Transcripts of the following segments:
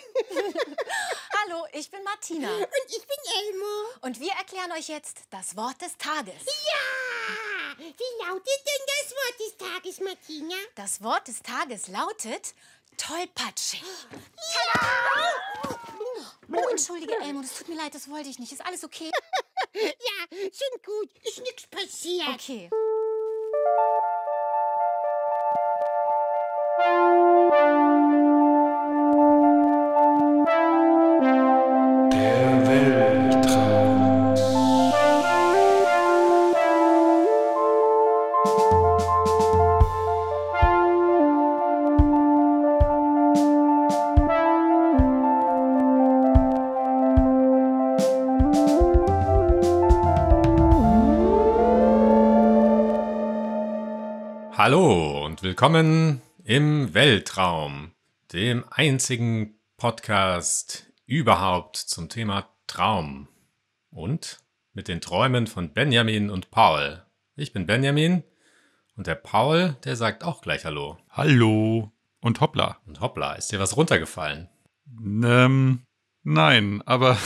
Hallo, ich bin Martina. Und ich bin Elmo. Und wir erklären euch jetzt das Wort des Tages. Ja! Wie lautet denn das Wort des Tages, Martina? Das Wort des Tages lautet tollpatschig. Oh, entschuldige, Elmo, das tut mir leid, das wollte ich nicht. Ist alles okay? Ja, schon gut. Ist nichts passiert. Okay. Willkommen im Weltraum, dem einzigen Podcast überhaupt zum Thema Traum und mit den Träumen von Benjamin und Paul. Ich bin Benjamin und der Paul, der sagt auch gleich Hallo. Hallo. Und hoppla. Und hoppla, ist dir was runtergefallen? Ähm, nein, aber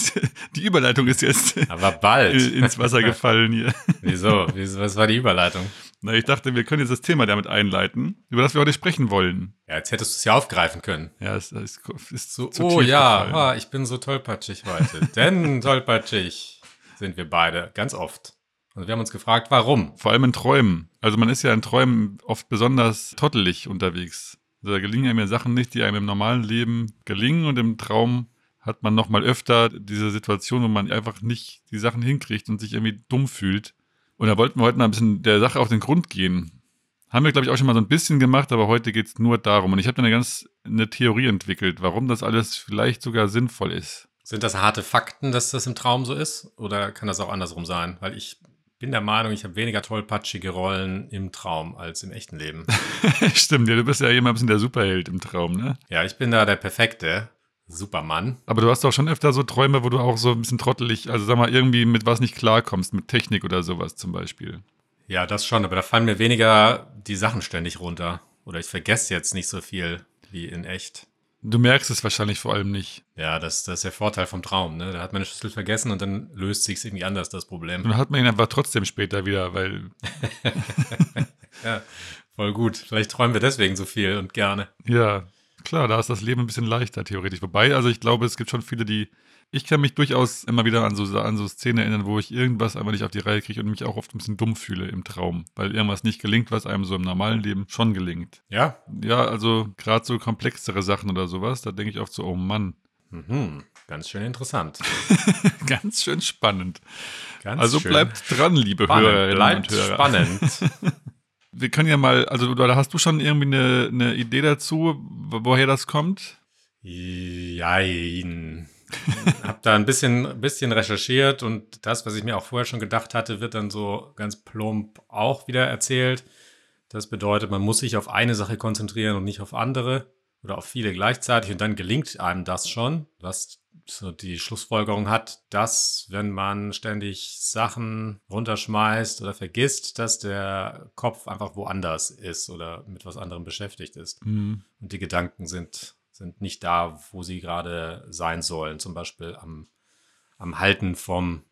die Überleitung ist jetzt Aber bald. ins Wasser gefallen hier. Wieso? Was war die Überleitung? Na, ich dachte, wir können jetzt das Thema damit einleiten, über das wir heute sprechen wollen. Ja, jetzt hättest du es ja aufgreifen können. Ja, es es ist So, oh ja, ah, ich bin so tollpatschig heute. Denn tollpatschig sind wir beide, ganz oft. Und wir haben uns gefragt, warum? Vor allem in Träumen. Also man ist ja in Träumen oft besonders tottelig unterwegs. Also da gelingen einem ja Sachen nicht, die einem im normalen Leben gelingen und im Traum hat man noch mal öfter diese Situation, wo man einfach nicht die Sachen hinkriegt und sich irgendwie dumm fühlt. Und da wollten wir heute mal ein bisschen der Sache auf den Grund gehen. Haben wir, glaube ich, auch schon mal so ein bisschen gemacht, aber heute geht es nur darum. Und ich habe da eine ganz eine Theorie entwickelt, warum das alles vielleicht sogar sinnvoll ist. Sind das harte Fakten, dass das im Traum so ist? Oder kann das auch andersrum sein? Weil ich bin der Meinung, ich habe weniger tollpatschige Rollen im Traum als im echten Leben. Stimmt, ja, du bist ja immer ein bisschen der Superheld im Traum, ne? ja, ich bin da der perfekte Supermann. Aber du hast doch schon öfter so Träume, wo du auch so ein bisschen trottelig, also sag mal, irgendwie mit was nicht klarkommst, mit Technik oder sowas zum Beispiel. Ja, das schon, aber da fallen mir weniger die Sachen ständig runter. Oder ich vergesse jetzt nicht so viel wie in echt. Du merkst es wahrscheinlich vor allem nicht. Ja, das, das ist der Vorteil vom Traum. Ne? Da hat man eine Schlüssel vergessen und dann löst sich irgendwie anders, das Problem. Dann hat man ihn einfach trotzdem später wieder, weil, Ja, voll gut. Vielleicht träumen wir deswegen so viel und gerne. ja, klar, da ist das Leben ein bisschen leichter theoretisch. Wobei, also ich glaube, es gibt schon viele, die, ich kann mich durchaus immer wieder an so, an so Szenen erinnern, wo ich irgendwas einfach nicht auf die Reihe kriege und mich auch oft ein bisschen dumm fühle im Traum, weil irgendwas nicht gelingt, was einem so im normalen Leben schon gelingt. Ja, Ja, also gerade so komplexere Sachen oder sowas, da denke ich oft so, oh Mann, mhm. ganz schön interessant. ganz schön spannend. Ganz Also schön bleibt dran, liebe spannend. Hörerinnen Bleibt und Hörer. spannend. Wir können ja mal, also da hast du schon irgendwie eine, eine Idee dazu, wo- woher das kommt? Jein. Hab da ein bisschen, bisschen recherchiert und das, was ich mir auch vorher schon gedacht hatte, wird dann so ganz plump auch wieder erzählt. Das bedeutet, man muss sich auf eine Sache konzentrieren und nicht auf andere oder auf viele gleichzeitig und dann gelingt einem das schon, was so die Schlussfolgerung hat, dass wenn man ständig Sachen runterschmeißt oder vergisst, dass der Kopf einfach woanders ist oder mit was anderem beschäftigt ist Hm. und die Gedanken sind, sind nicht da, wo sie gerade sein sollen. Zum Beispiel am, am Halten vom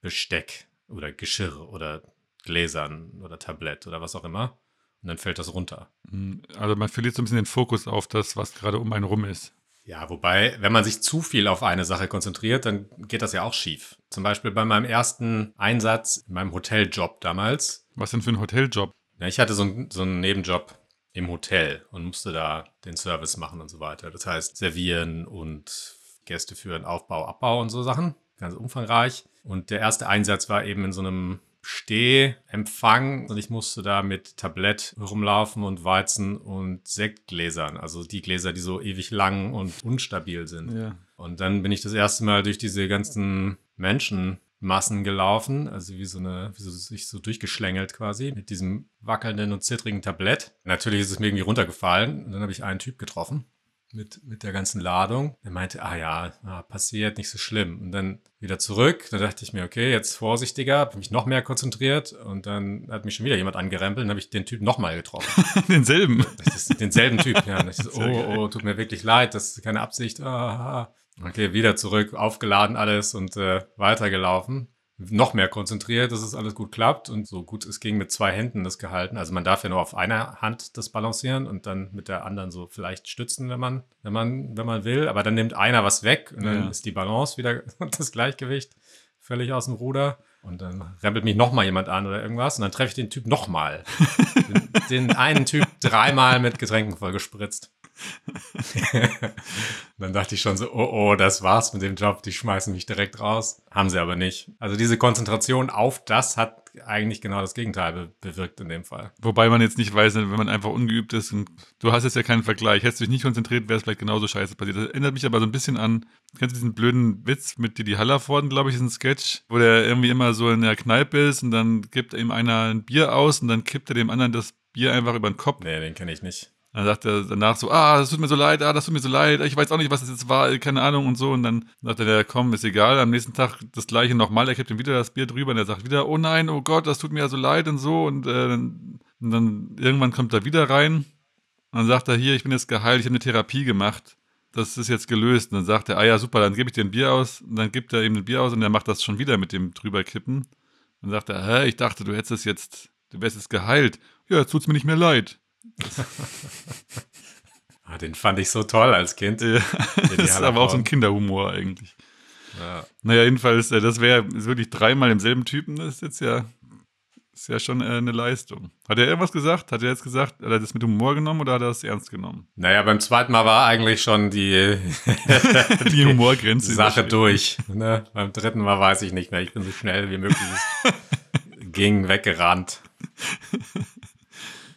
Besteck oder Geschirr oder Gläsern oder Tablett oder was auch immer. Und dann fällt das runter. Hm. Also man verliert so ein bisschen den Fokus auf das, was gerade um einen rum ist. Ja, wobei, wenn man sich zu viel auf eine Sache konzentriert, dann geht das ja auch schief. Zum Beispiel bei meinem ersten Einsatz in meinem Hoteljob damals. Was denn für ein Hoteljob? Ja, ich hatte so, so einen Nebenjob im Hotel und musste da den Service machen und so weiter. Das heißt, servieren und Gäste führen, Aufbau, Abbau und so Sachen. Ganz umfangreich. Und der erste Einsatz war eben in so einem Stehempfang und ich musste da mit Tablett rumlaufen und Weizen und Sektgläsern. Also die Gläser, die so ewig lang und unstabil sind. Ja. Und dann bin ich das erste Mal durch diese ganzen Menschenmassen gelaufen, also wie so eine, wie so sich so durchgeschlängelt quasi, mit diesem wackelnden und zittrigen Tablett. Natürlich ist es mir irgendwie runtergefallen und dann habe ich einen Typ getroffen. Mit, mit der ganzen Ladung. Er meinte, ah ja, ah, passiert, nicht so schlimm. Und dann wieder zurück. Da dachte ich mir, okay, jetzt vorsichtiger, habe mich noch mehr konzentriert und dann hat mich schon wieder jemand angerempelt und habe ich den Typ nochmal getroffen. Denselben. Denselben Typ, ja. So, oh, oh, tut mir wirklich leid, das ist keine Absicht. Ah, ah. Okay, wieder zurück, aufgeladen alles und äh, weitergelaufen noch mehr konzentriert, dass es alles gut klappt und so gut es ging mit zwei Händen das gehalten. Also man darf ja nur auf einer Hand das balancieren und dann mit der anderen so vielleicht stützen, wenn man, wenn man, wenn man will. Aber dann nimmt einer was weg und dann Ja. ist die Balance wieder und das Gleichgewicht völlig aus dem Ruder. Und dann rempelt mich noch mal jemand an oder irgendwas und dann treffe ich den Typ noch mal. den, den einen Typ dreimal mit Getränken vollgespritzt. Dann dachte ich schon so, oh oh, das war's mit dem Job, die schmeißen mich direkt raus. Haben sie aber nicht. Also diese Konzentration auf das hat eigentlich genau das Gegenteil be bewirkt in dem Fall. Wobei man jetzt nicht weiß, wenn man einfach ungeübt ist und du hast jetzt ja keinen Vergleich. Hättest du dich nicht konzentriert, wäre es vielleicht genauso scheiße passiert. Das erinnert mich aber so ein bisschen an, kennst du diesen blöden Witz mit Didi Hallervorden, glaube ich, ist ein Sketch, wo der irgendwie immer so in der Kneipe ist und dann gibt ihm einer ein Bier aus und dann kippt er dem anderen das Bier einfach über den Kopf. Nee, den kenne ich nicht. Dann sagt er danach so, ah, das tut mir so leid, ah, das tut mir so leid, ich weiß auch nicht, was das jetzt war, keine Ahnung und so. Und dann sagt er, ja, komm, ist egal. Am nächsten Tag das gleiche nochmal, er kippt ihm wieder das Bier drüber und er sagt wieder, oh nein, oh Gott, das tut mir ja so leid und so. Und, äh, dann, und dann irgendwann kommt er wieder rein und dann sagt er, hier, ich bin jetzt geheilt, ich habe eine Therapie gemacht. Das ist jetzt gelöst. Und dann sagt er, ah ja, super, dann gebe ich dir ein Bier aus. Und dann gibt er ihm ein Bier aus und er macht das schon wieder mit dem drüberkippen. Dann sagt er, hä, ich dachte, du hättest es jetzt, du wärst jetzt geheilt. Ja, jetzt tut's mir nicht mehr leid. Ah, den fand ich so toll als Kind. Ja, das ist aber auch so ein. Kinderhumor eigentlich. Ja. Naja, jedenfalls, äh, das wäre wirklich dreimal im selben Typen, das ist jetzt ja, ist ja schon äh, eine Leistung. Hat er irgendwas gesagt? Hat er jetzt gesagt, hat er das mit Humor genommen oder hat er das ernst genommen? Naja, beim zweiten Mal war eigentlich schon die, Die Humorgrenze. Sache durch. Ne? Beim dritten Mal weiß ich nicht mehr. Ich bin so schnell wie möglich ging weggerannt.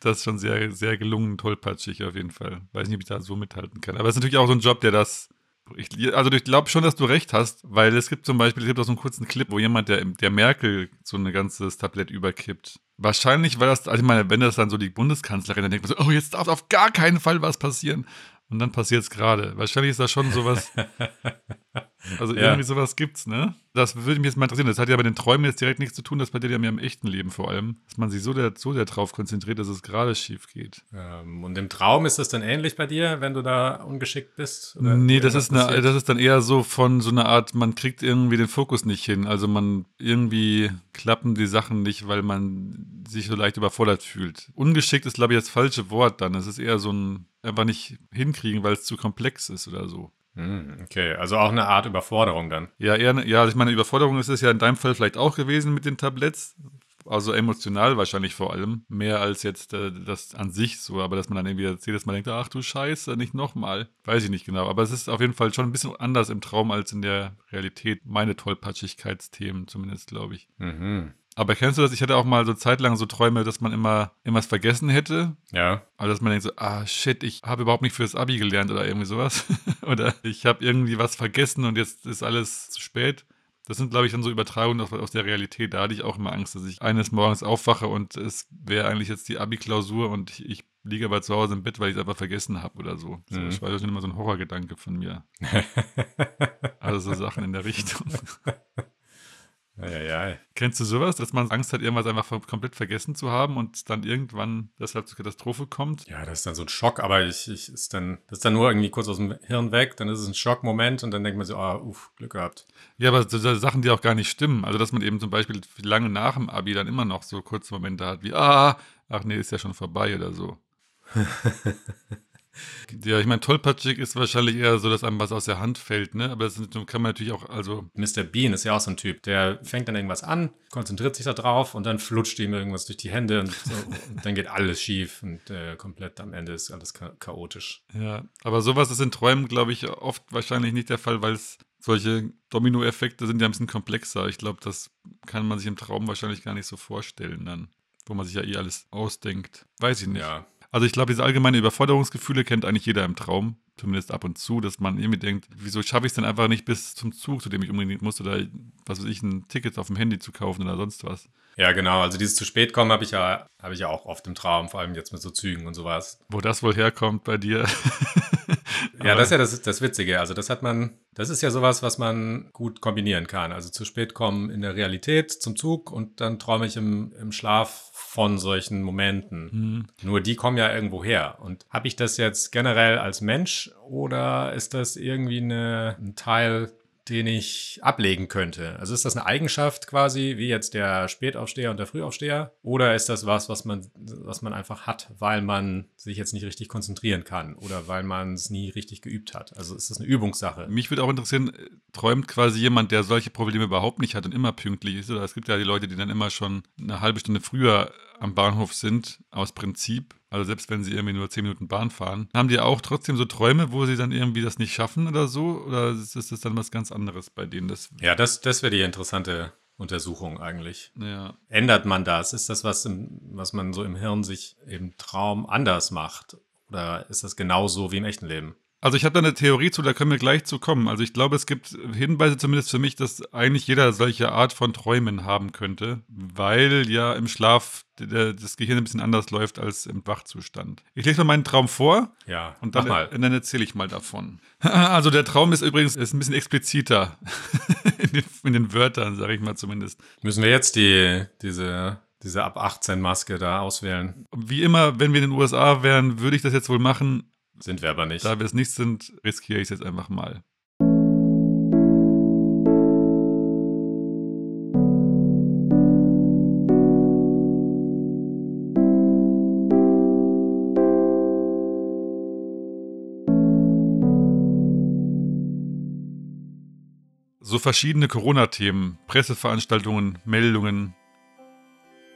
Das ist schon sehr, sehr gelungen, tollpatschig auf jeden Fall. Weiß nicht, ob ich da so mithalten kann. Aber es ist natürlich auch so ein Job, der das. Ich, also ich glaube schon, dass du recht hast, weil es gibt zum Beispiel, es gibt auch so einen kurzen Clip, wo jemand, der, der Merkel so ein ganzes Tablett überkippt. Wahrscheinlich war das, also ich meine, wenn das dann so die Bundeskanzlerin, dann denkt man so, oh, jetzt darf auf gar keinen Fall was passieren. Und dann passiert es gerade. Wahrscheinlich ist das schon sowas. Also Ja. irgendwie sowas gibt's, ne? Das würde mich jetzt mal interessieren. Das hat ja bei den Träumen jetzt direkt nichts zu tun, das bei dir ja mehr im echten Leben vor allem. Dass man sich so, der, so der drauf konzentriert, dass es gerade schief geht. Ähm, und im Traum ist das dann ähnlich bei dir, wenn du da ungeschickt bist? Oder nee, das ist, eine, das ist dann eher so von so einer Art, man kriegt irgendwie den Fokus nicht hin. Also man irgendwie klappen die Sachen nicht, weil man sich so leicht überfordert fühlt. Ungeschickt ist, glaube ich, das falsche Wort dann. Es ist eher so ein einfach nicht hinkriegen, weil es zu komplex ist oder so. Hm, okay, also auch eine Art Überforderung dann. Ja, eher, ja, also ich meine, Überforderung ist es ja in deinem Fall vielleicht auch gewesen mit den Tabletts. Also emotional wahrscheinlich vor allem. Mehr als jetzt äh, das an sich so, aber dass man dann irgendwie jedes Mal denkt, ach du Scheiße, nicht nochmal. Weiß ich nicht genau. Aber es ist auf jeden Fall schon ein bisschen anders im Traum als in der Realität. Meine Tollpatschigkeitsthemen zumindest, glaube ich. Mhm. Aber kennst du das? Ich hatte auch mal so zeitlang so Träume, dass man immer irgendwas vergessen hätte. Ja. Also dass man denkt so, ah shit, ich habe überhaupt nicht fürs Abi gelernt oder irgendwie sowas. oder ich habe irgendwie was vergessen und jetzt ist alles zu spät. Das sind, glaube ich, dann so Übertragungen aus, aus der Realität. Da hatte ich auch immer Angst, dass ich eines Morgens aufwache und es wäre eigentlich jetzt die Abi-Klausur und ich, ich liege aber zu Hause im Bett, weil ich es einfach vergessen habe oder so. so Mhm. Das war schon immer so ein Horrorgedanke von mir. Also so Sachen in der Richtung. Eieiei. Kennst du sowas, dass man Angst hat, irgendwas einfach komplett vergessen zu haben und dann irgendwann deshalb zur Katastrophe kommt? Ja, das ist dann so ein Schock, aber ich, ich ist dann, das ist dann nur irgendwie kurz aus dem Hirn weg, dann ist es ein Schockmoment und dann denkt man so, ah, uff, Glück gehabt. Ja, aber so, so Sachen, die auch gar nicht stimmen. Also, dass man eben zum Beispiel lange nach dem Abi dann immer noch so kurze Momente hat, wie, ah, ach nee, ist ja schon vorbei oder so. ja, ich meine, tollpatschig ist wahrscheinlich eher so, dass einem was aus der Hand fällt, ne? Aber das kann man natürlich auch, also, Mr. Bean ist ja auch so ein Typ, der fängt dann irgendwas an, konzentriert sich da drauf und dann flutscht ihm irgendwas durch die Hände und, so, und dann geht alles schief und äh, komplett am Ende ist alles cha chaotisch. ja. Aber sowas ist in Träumen, glaube ich, oft wahrscheinlich nicht der Fall, weil es solche Dominoeffekte sind ja ein bisschen komplexer. Ich glaube, das kann man sich im Traum wahrscheinlich gar nicht so vorstellen dann, wo man sich ja eh alles ausdenkt. Weiß ich nicht. Ja. Also ich glaube, diese allgemeine Überforderungsgefühle kennt eigentlich jeder im Traum, zumindest ab und zu, dass man irgendwie denkt, wieso schaffe ich es denn einfach nicht bis zum Zug, zu dem ich unbedingt muss, oder was weiß ich, ein Ticket auf dem Handy zu kaufen oder sonst was. Ja, genau. Also dieses zu spät kommen habe ich ja, habe ich ja auch oft im Traum, vor allem jetzt mit so Zügen und sowas. Wo das wohl herkommt bei dir. Ja, das ist ja das, das Witzige. Also das hat man, das ist ja sowas, was man gut kombinieren kann. Also zu spät kommen in der Realität zum Zug und dann träume ich im, im Schlaf von solchen Momenten. Hm. Nur die kommen ja irgendwo her. Und habe ich das jetzt generell als Mensch oder ist das irgendwie eine, ein Teil den ich ablegen könnte? Also ist das eine Eigenschaft quasi, wie jetzt der Spätaufsteher und der Frühaufsteher? Oder ist das was, was man, was man einfach hat, weil man sich jetzt nicht richtig konzentrieren kann oder weil man es nie richtig geübt hat? Also ist das eine Übungssache? Mich würde auch interessieren, träumt quasi jemand, der solche Probleme überhaupt nicht hat und immer pünktlich ist? Oder es gibt ja die Leute, die dann immer schon eine halbe Stunde früher am Bahnhof sind, aus Prinzip. Also selbst wenn sie irgendwie nur zehn Minuten Bahn fahren. Haben die auch trotzdem so Träume, wo sie dann irgendwie das nicht schaffen oder so? Oder ist das dann was ganz anderes bei denen? Das, Ja, das, das wäre die interessante Untersuchung eigentlich. ja. Ändert man das? Ist das was, im, was man so im Hirn sich im Traum anders macht? Oder ist das genauso wie im echten Leben? Also ich habe da eine Theorie zu, da können wir gleich zu kommen. Also ich glaube, es gibt Hinweise zumindest für mich, dass eigentlich jeder solche Art von Träumen haben könnte, weil ja im Schlaf das Gehirn ein bisschen anders läuft als im Wachzustand. Ich lese mal meinen Traum vor Ja, und dann, mal. und dann erzähle ich mal davon. Also der Traum ist übrigens ist ein bisschen expliziter in, den, in den Wörtern, sage ich mal zumindest. Müssen wir jetzt die, diese, diese ab 18 Maske da auswählen? Wie immer, wenn wir in den USA wären, würde ich das jetzt wohl machen. Sind wir aber nicht. Da wir es nicht sind, riskiere ich es jetzt einfach mal. So verschiedene Corona-Themen, Presseveranstaltungen, Meldungen.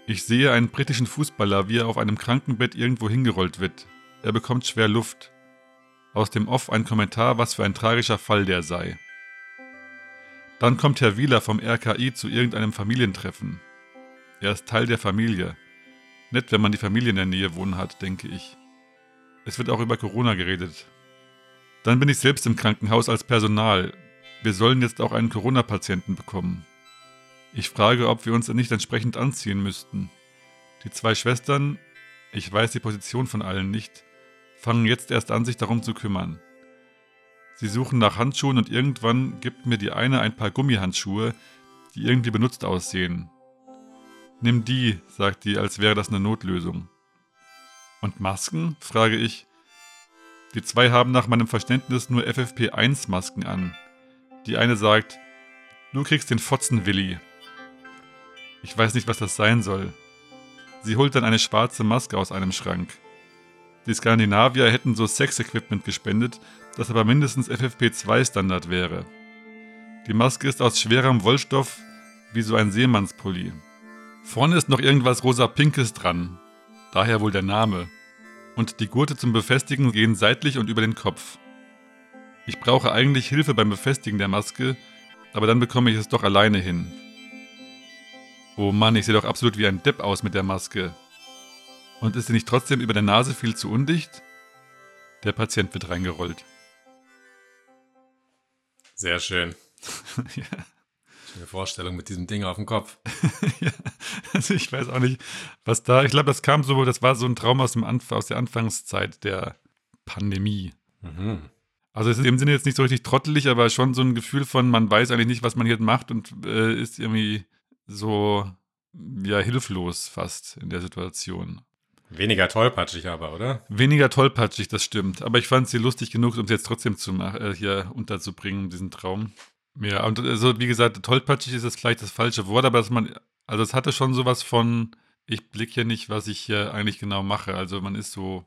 Ich sehe einen britischen Fußballer, wie er auf einem Krankenbett irgendwo hingerollt wird. Er bekommt schwer Luft. Aus dem Off ein Kommentar, was für ein tragischer Fall der sei. Dann kommt Herr Wieler vom RKI zu irgendeinem Familientreffen. Er ist Teil der Familie. Nett, wenn man die Familie in der Nähe wohnen hat, denke ich. Es wird auch über Corona geredet. Dann bin ich selbst im Krankenhaus als Personal. Wir sollen jetzt auch einen Corona-Patienten bekommen. Ich frage, ob wir uns nicht entsprechend anziehen müssten. Die zwei Schwestern, ich weiß die Position von allen nicht, fangen jetzt erst an, sich darum zu kümmern. Sie suchen nach Handschuhen und irgendwann gibt mir die eine ein paar Gummihandschuhe, die irgendwie benutzt aussehen. Nimm die, sagt die, als wäre das eine Notlösung. Und Masken? frage ich. Die zwei haben nach meinem Verständnis nur FFP1-Masken an. Die eine sagt, du kriegst den Fotzen, Willi. Ich weiß nicht, was das sein soll. Sie holt dann eine schwarze Maske aus einem Schrank. Die Skandinavier hätten so Sex-Equipment gespendet, das aber mindestens FFP2-Standard wäre. Die Maske ist aus schwerem Wollstoff, wie so ein Seemannspulli. Vorne ist noch irgendwas rosa-pinkes dran, daher wohl der Name. Und die Gurte zum Befestigen gehen seitlich und über den Kopf. Ich brauche eigentlich Hilfe beim Befestigen der Maske, aber dann bekomme ich es doch alleine hin. Oh Mann, ich sehe doch absolut wie ein Depp aus mit der Maske. Und ist sie nicht trotzdem über der Nase viel zu undicht? Der Patient wird reingerollt. Sehr schön. ja. Schöne Vorstellung mit diesem Ding auf dem Kopf. ja. Also ich weiß auch nicht, was da. Ich glaube, das kam so, das war so ein Traum aus, dem Anf aus der Anfangszeit der Pandemie. Mhm. Also es ist in dem Sinne jetzt nicht so richtig trottelig, aber schon so ein Gefühl von, man weiß eigentlich nicht, was man hier macht und äh, ist irgendwie so ja hilflos fast in der Situation. Weniger tollpatschig aber, oder? Weniger tollpatschig, das stimmt. Aber ich fand sie lustig genug, um es jetzt trotzdem zu machen, äh, hier unterzubringen, diesen Traum. Ja, und also wie gesagt, tollpatschig ist jetzt vielleicht das falsche Wort, aber dass man, also es hatte schon sowas von, ich blicke hier nicht, was ich hier eigentlich genau mache. Also man ist so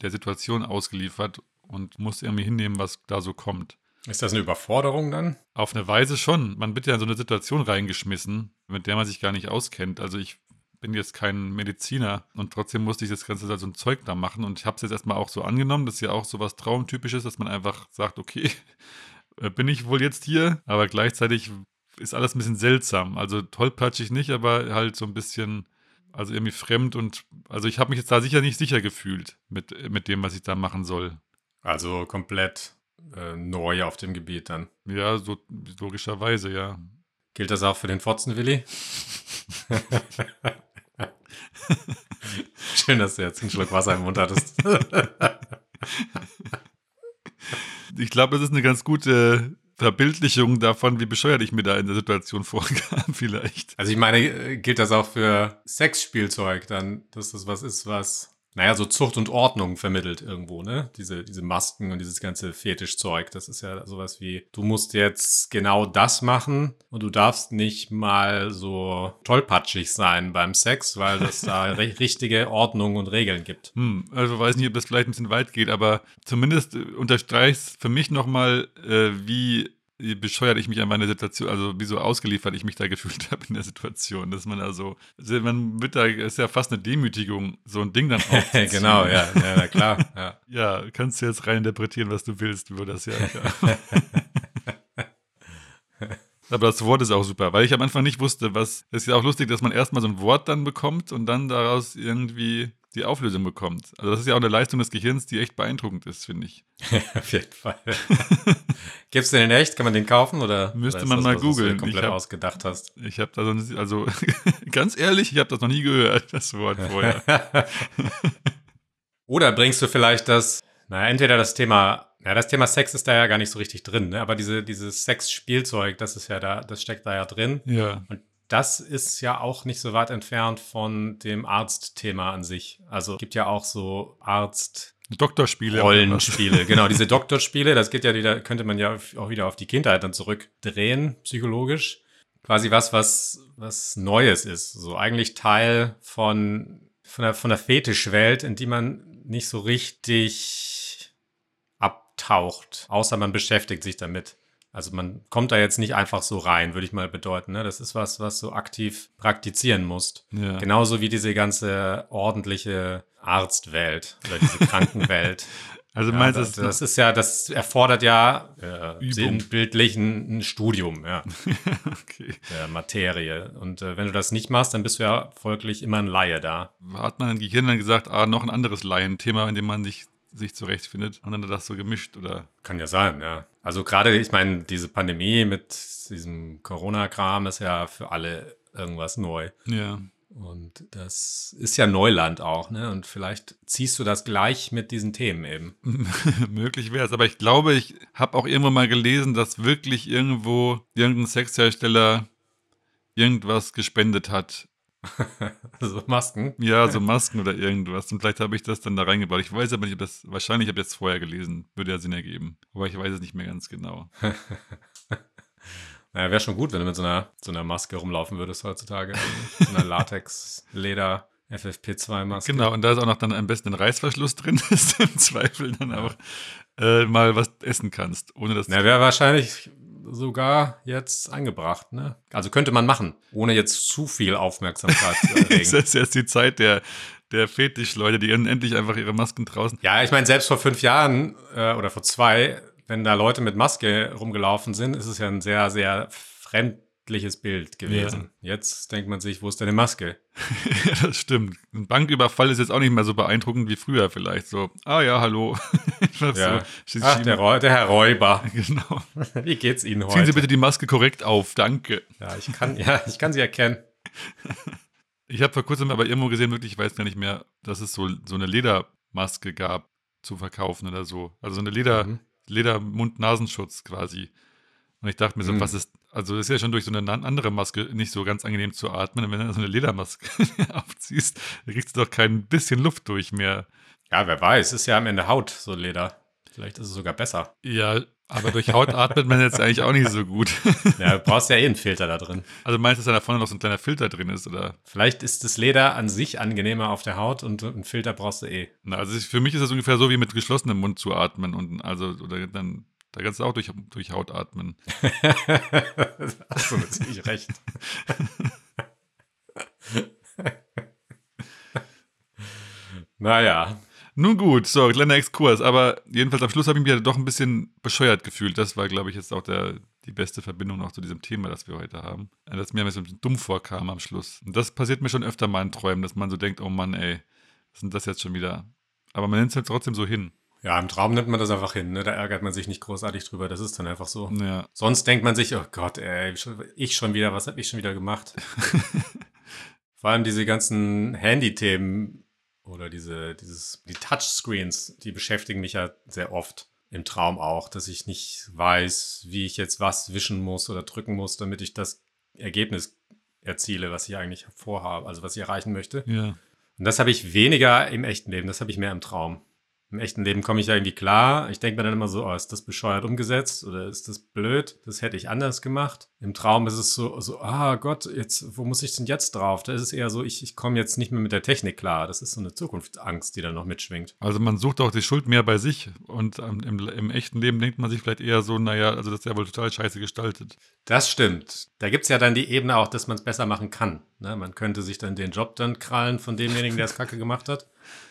der Situation ausgeliefert und muss irgendwie hinnehmen, was da so kommt. Ist das eine Überforderung dann? Auf eine Weise schon. Man wird ja in so eine Situation reingeschmissen, mit der man sich gar nicht auskennt. Also ich bin jetzt kein Mediziner und trotzdem musste ich das Ganze so ein Zeug da machen und ich habe es jetzt erstmal auch so angenommen, das ist ja auch so was Traumtypisches, dass man einfach sagt, okay, bin ich wohl jetzt hier, aber gleichzeitig ist alles ein bisschen seltsam. Also tollpatschig nicht, aber halt so ein bisschen, also irgendwie fremd und, also ich habe mich jetzt da sicher nicht sicher gefühlt mit, mit dem, was ich da machen soll. Also komplett äh, neu auf dem Gebiet dann. Ja, so logischerweise, ja. Gilt das auch für den Fotzenwilli? Schön, dass du jetzt einen Schluck Wasser im Mund hattest. Ich glaube, das ist eine ganz gute Verbildlichung davon, wie bescheuert ich mir da in der Situation vorkam, vielleicht. Also ich meine, äh, gilt das auch für Sexspielzeug dann, dass das was ist, was, naja, so Zucht und Ordnung vermittelt irgendwo, ne? Diese, diese Masken und dieses ganze Fetischzeug. Das ist ja sowas wie, du musst jetzt genau das machen und du darfst nicht mal so tollpatschig sein beim Sex, weil es da ri- richtige Ordnung und Regeln gibt. Hm, also weiß nicht, ob das vielleicht ein bisschen weit geht, aber zumindest unterstreicht es für mich nochmal, äh, wie wie bescheuert ich mich an meine Situation, also wie so ausgeliefert ich mich da gefühlt habe in der Situation, dass man also, man wird da, ist ja fast eine Demütigung, so ein Ding dann aufzuziehen. genau, ja, ja, na klar. Ja. Ja, kannst du jetzt rein interpretieren, was du willst über das ja. Aber das Wort ist auch super, weil ich am Anfang nicht wusste, was. Es ist ja auch lustig, dass man erstmal so ein Wort dann bekommt und dann daraus irgendwie die Auflösung bekommt. Also das ist ja auch eine Leistung des Gehirns, die echt beeindruckend ist, finde ich. Auf jeden Fall. Gibt's den in echt? Kann man den kaufen oder? Müsste oder man das mal was, was googeln. komplett Ich hab- ausgedacht hast. Ich habe da so, ein- also ganz ehrlich, ich habe das noch nie gehört, das Wort vorher. Oder bringst du vielleicht das, naja, entweder das Thema, ja, das Thema Sex ist da ja gar nicht so richtig drin, ne? aber diese, dieses Sexspielzeug, das ist ja da, das steckt da ja drin. Ja, Und das ist ja auch nicht so weit entfernt von dem Arztthema an sich. Also es gibt ja auch so Arzt, Doktorspiele. Rollenspiele, genau, diese Doktorspiele, das geht ja wieder, könnte man ja auch wieder auf die Kindheit dann zurückdrehen, psychologisch. Quasi was, was, was Neues ist. So eigentlich Teil von, von der, von der Fetischwelt, in die man nicht so richtig abtaucht, außer man beschäftigt sich damit. Also man kommt da jetzt nicht einfach so rein, würde ich mal bedeuten. Ne? Das ist was, was du aktiv praktizizieren musst. Ja. Genauso wie diese ganze ordentliche Arztwelt oder diese Krankenwelt. Also Ja, meinst du, das, das ist ja, das erfordert ja äh, sinnbildlich ein, ein Studium ja, okay. der Materie. Und äh, wenn du das nicht machst, dann bist du ja folglich immer ein Laie da. Hat man im Gehirn dann gesagt, ah, noch ein anderes Laienthema, in dem man sich, sich zurechtfindet und dann er das so gemischt oder Kann ja sein, ja. Also gerade, ich meine, diese Pandemie mit diesem Corona-Kram ist ja für alle irgendwas neu. ja. Und das ist ja Neuland auch, ne? Und vielleicht ziehst du das gleich mit diesen Themen eben. Möglich wäre es, aber ich glaube, ich habe auch irgendwo mal gelesen, dass wirklich irgendwo irgendein Sexhersteller irgendwas gespendet hat. So Masken. Ja, so Masken oder irgendwas. Und vielleicht habe ich das dann da reingebaut. Ich weiß aber nicht, ob das, wahrscheinlich habe ich das vorher gelesen. Würde ja Sinn ergeben. Aber ich weiß es nicht mehr ganz genau. Naja, wäre schon gut, wenn du mit so einer, so einer Maske rumlaufen würdest heutzutage. so einer Latex-Leder. FFP2-Maske. Genau, und da ist auch noch dann am besten ein Reißverschluss drin, dass du im Zweifel dann auch äh, mal was essen kannst, ohne dass Na, wäre wahrscheinlich sogar jetzt angebracht, ne? Also könnte man machen, ohne jetzt zu viel Aufmerksamkeit zu Es erregen. ist jetzt die Zeit der, der Fetischleute, die endlich einfach ihre Masken draußen. ja, ich meine, selbst vor fünf Jahren äh, oder vor zwei, wenn da Leute mit Maske rumgelaufen sind, ist es ja ein sehr, sehr fremdliches Bild gewesen. Jetzt denkt man sich, wo ist deine Maske? ja, das stimmt. Ein Banküberfall ist jetzt auch nicht mehr so beeindruckend wie früher vielleicht. So, ah ja, hallo. Ja. so. Ach, der, Räu- der Herr Räuber. Genau. Wie geht's Ihnen Ziehen Sie heute? bitte die Maske korrekt auf, danke. Ja, ich kann, ja, ich kann Sie erkennen. Ich habe vor kurzem aber irgendwo gesehen, wirklich, ich weiß gar nicht mehr, dass es so, so eine Ledermaske gab zu verkaufen oder so. Also so eine Leder, Mhm. Leder-Mund-Nasenschutz quasi. Und ich dachte mir so, Mhm. was ist, also das ist ja schon durch so eine andere Maske nicht so ganz angenehm zu atmen. Und wenn du so eine Ledermaske aufziehst, kriegst du doch kein bisschen Luft durch mehr. Ja, wer weiß, ist ja am Ende Haut, so Leder. Vielleicht ist es sogar besser. Ja, aber durch Haut atmet man jetzt eigentlich auch nicht so gut. Ja, du brauchst ja eh einen Filter da drin. Also meinst du, dass da vorne noch so ein kleiner Filter drin ist, oder? Vielleicht ist das Leder an sich angenehmer auf der Haut und einen Filter brauchst du eh. Na, also für mich ist das ungefähr so wie mit geschlossenem Mund zu atmen und also oder dann da kannst du auch durch, durch Haut atmen. Hast du natürlich recht. naja, Nun gut, so, kleiner Exkurs, aber jedenfalls am Schluss habe ich mich ja doch ein bisschen bescheuert gefühlt. Das war, glaube ich, jetzt auch der, die beste Verbindung noch zu diesem Thema, das wir heute haben. Äh, Dass mir ein bisschen dumm vorkam am Schluss. Und das passiert mir schon öfter mal in Träumen, dass man so denkt, oh Mann, ey, was ist denn das jetzt schon wieder? Aber man nennt es halt trotzdem so hin. Ja, im Traum nimmt man das einfach hin. Ne? Da ärgert man sich nicht großartig drüber. Das ist dann einfach so. Ja. Sonst denkt man sich, oh Gott, ey, ich schon wieder, was habe ich schon wieder gemacht? Vor allem diese ganzen Handy-Themen oder diese, dieses, die Touchscreens, die beschäftigen mich ja sehr oft. im Traum auch, dass ich nicht weiß, wie ich jetzt was wischen muss oder drücken muss, damit ich das Ergebnis erziele, was ich eigentlich vorhabe, also was ich erreichen möchte. Ja. Und das habe ich weniger im echten Leben, das habe ich mehr im Traum. Im echten Leben komme ich da irgendwie klar. Ich denke mir dann immer so, oh, ist das bescheuert umgesetzt oder ist das blöd? Das hätte ich anders gemacht. Im Traum ist es so, so ah Gott, jetzt, wo muss ich denn jetzt drauf? Da ist es eher so, ich, ich komme jetzt nicht mehr mit der Technik klar. Das ist so eine Zukunftsangst, die dann noch mitschwingt. Also man sucht auch die Schuld mehr bei sich und ähm, im, im echten Leben denkt man sich vielleicht eher so, naja, also das ist ja wohl total scheiße gestaltet. Das stimmt. Da gibt es ja dann die Ebene auch, dass man es besser machen kann. Ne? Man könnte sich dann den Job dann krallen von demjenigen, der es kacke gemacht hat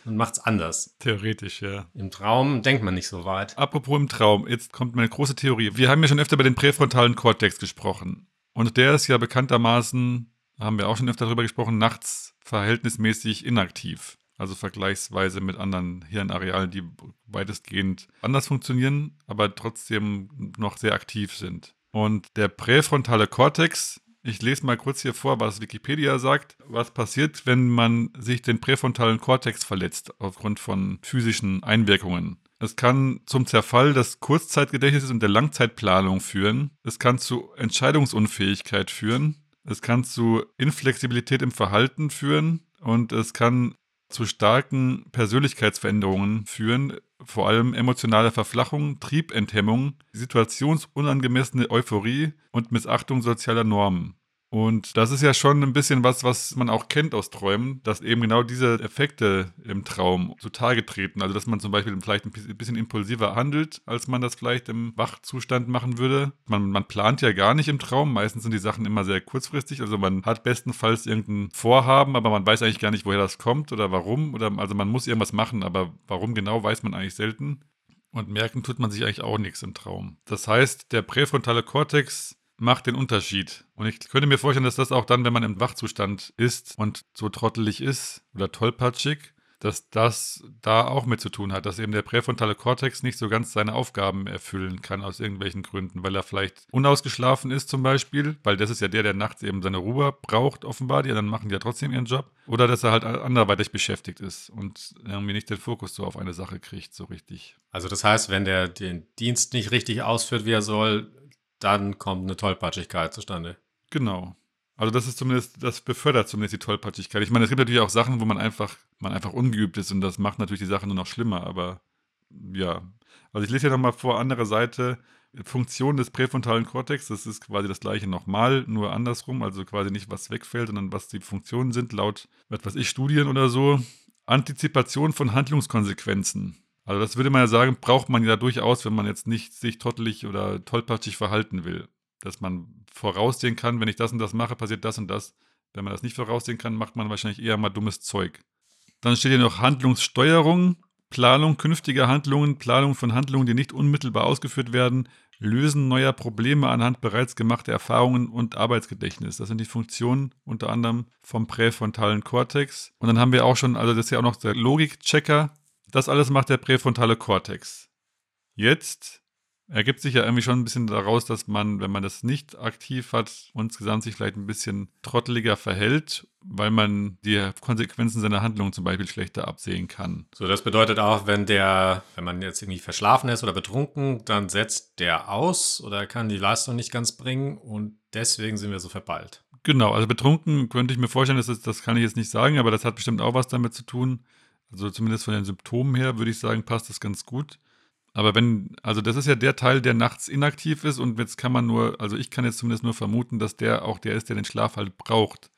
und macht es anders. Theoretisch, ja. Im Traum denkt man nicht so weit. Apropos im Traum, jetzt kommt meine große Theorie. Wir haben ja schon öfter über den präfrontalen Kortex gesprochen. Und der ist ja bekanntermaßen, haben wir auch schon öfter darüber gesprochen, nachts verhältnismäßig inaktiv. Also vergleichsweise mit anderen Hirnarealen, die weitestgehend anders funktionieren, aber trotzdem noch sehr aktiv sind. Und der präfrontale Kortex, ich lese mal kurz hier vor, was Wikipedia sagt, was passiert, wenn man sich den präfrontalen Kortex verletzt aufgrund von physischen Einwirkungen. Es kann zum Zerfall des Kurzzeitgedächtnisses und der Langzeitplanung führen. Es kann zu Entscheidungsunfähigkeit führen. Es kann zu Inflexibilität im Verhalten führen. Und es kann zu starken Persönlichkeitsveränderungen führen, vor allem emotionale Verflachung, Triebenthemmung, situationsunangemessene Euphorie und Missachtung sozialer Normen. Und das ist ja schon ein bisschen was, was man auch kennt aus Träumen, dass eben genau diese Effekte im Traum zutage treten. Also, dass man zum Beispiel vielleicht ein bisschen impulsiver handelt, als man das vielleicht im Wachzustand machen würde. Man, man plant ja gar nicht im Traum. Meistens sind die Sachen immer sehr kurzfristig. Also, man hat bestenfalls irgendein Vorhaben, aber man weiß eigentlich gar nicht, woher das kommt oder warum. Oder also, man muss irgendwas machen, aber warum genau, weiß man eigentlich selten. Und merken tut man sich eigentlich auch nichts im Traum. Das heißt, der präfrontale Kortex macht den Unterschied. Und ich könnte mir vorstellen, dass das auch dann, wenn man im Wachzustand ist und so trottelig ist oder tollpatschig, dass das da auch mit zu tun hat, dass eben der präfrontale Kortex nicht so ganz seine Aufgaben erfüllen kann aus irgendwelchen Gründen, weil er vielleicht unausgeschlafen ist zum Beispiel, weil das ist ja der, der nachts eben seine Ruhe braucht offenbar, die anderen machen ja trotzdem ihren Job, oder dass er halt anderweitig beschäftigt ist und irgendwie nicht den Fokus so auf eine Sache kriegt, so richtig. Also das heißt, wenn der den Dienst nicht richtig ausführt, wie er soll, dann kommt eine Tollpatschigkeit zustande. Genau. Also das ist zumindest, das befördert zumindest die Tollpatschigkeit. Ich meine, es gibt natürlich auch Sachen, wo man einfach, man einfach ungeübt ist und das macht natürlich die Sache nur noch schlimmer, aber ja. Also ich lese hier nochmal vor, andere Seite, Funktion des präfrontalen Kortex, das ist quasi das gleiche nochmal, nur andersrum, also quasi nicht was wegfällt, sondern was die Funktionen sind, laut, was weiß ich, Studien oder so. Antizipation von Handlungskonsequenzen. Also das würde man ja sagen, braucht man ja durchaus, wenn man jetzt nicht sich trottelig oder tollpatschig verhalten will. Dass man voraussehen kann, wenn ich das und das mache, passiert das und das. Wenn man das nicht voraussehen kann, macht man wahrscheinlich eher mal dummes Zeug. Dann steht hier noch Handlungssteuerung, Planung künftiger Handlungen, Planung von Handlungen, die nicht unmittelbar ausgeführt werden, Lösen neuer Probleme anhand bereits gemachter Erfahrungen und Arbeitsgedächtnis. Das sind die Funktionen unter anderem vom präfrontalen Kortex. Und dann haben wir auch schon, also das ist ja auch noch der Logikchecker, das alles macht der präfrontale Kortex. Jetzt ergibt sich ja irgendwie schon ein bisschen daraus, dass man, wenn man das nicht aktiv hat, insgesamt sich vielleicht ein bisschen trotteliger verhält, weil man die Konsequenzen seiner Handlungen zum Beispiel schlechter absehen kann. So, das bedeutet auch, wenn der, wenn man jetzt irgendwie verschlafen ist oder betrunken, dann setzt der aus oder kann die Leistung nicht ganz bringen und deswegen sind wir so verballt. Genau, also betrunken könnte ich mir vorstellen, das, ist, das kann ich jetzt nicht sagen, aber das hat bestimmt auch was damit zu tun, also zumindest von den Symptomen her würde ich sagen, passt das ganz gut. Aber wenn, also das ist ja der Teil, der nachts inaktiv ist und jetzt kann man nur, also ich kann jetzt zumindest nur vermuten, dass der auch der ist, der den Schlaf halt braucht.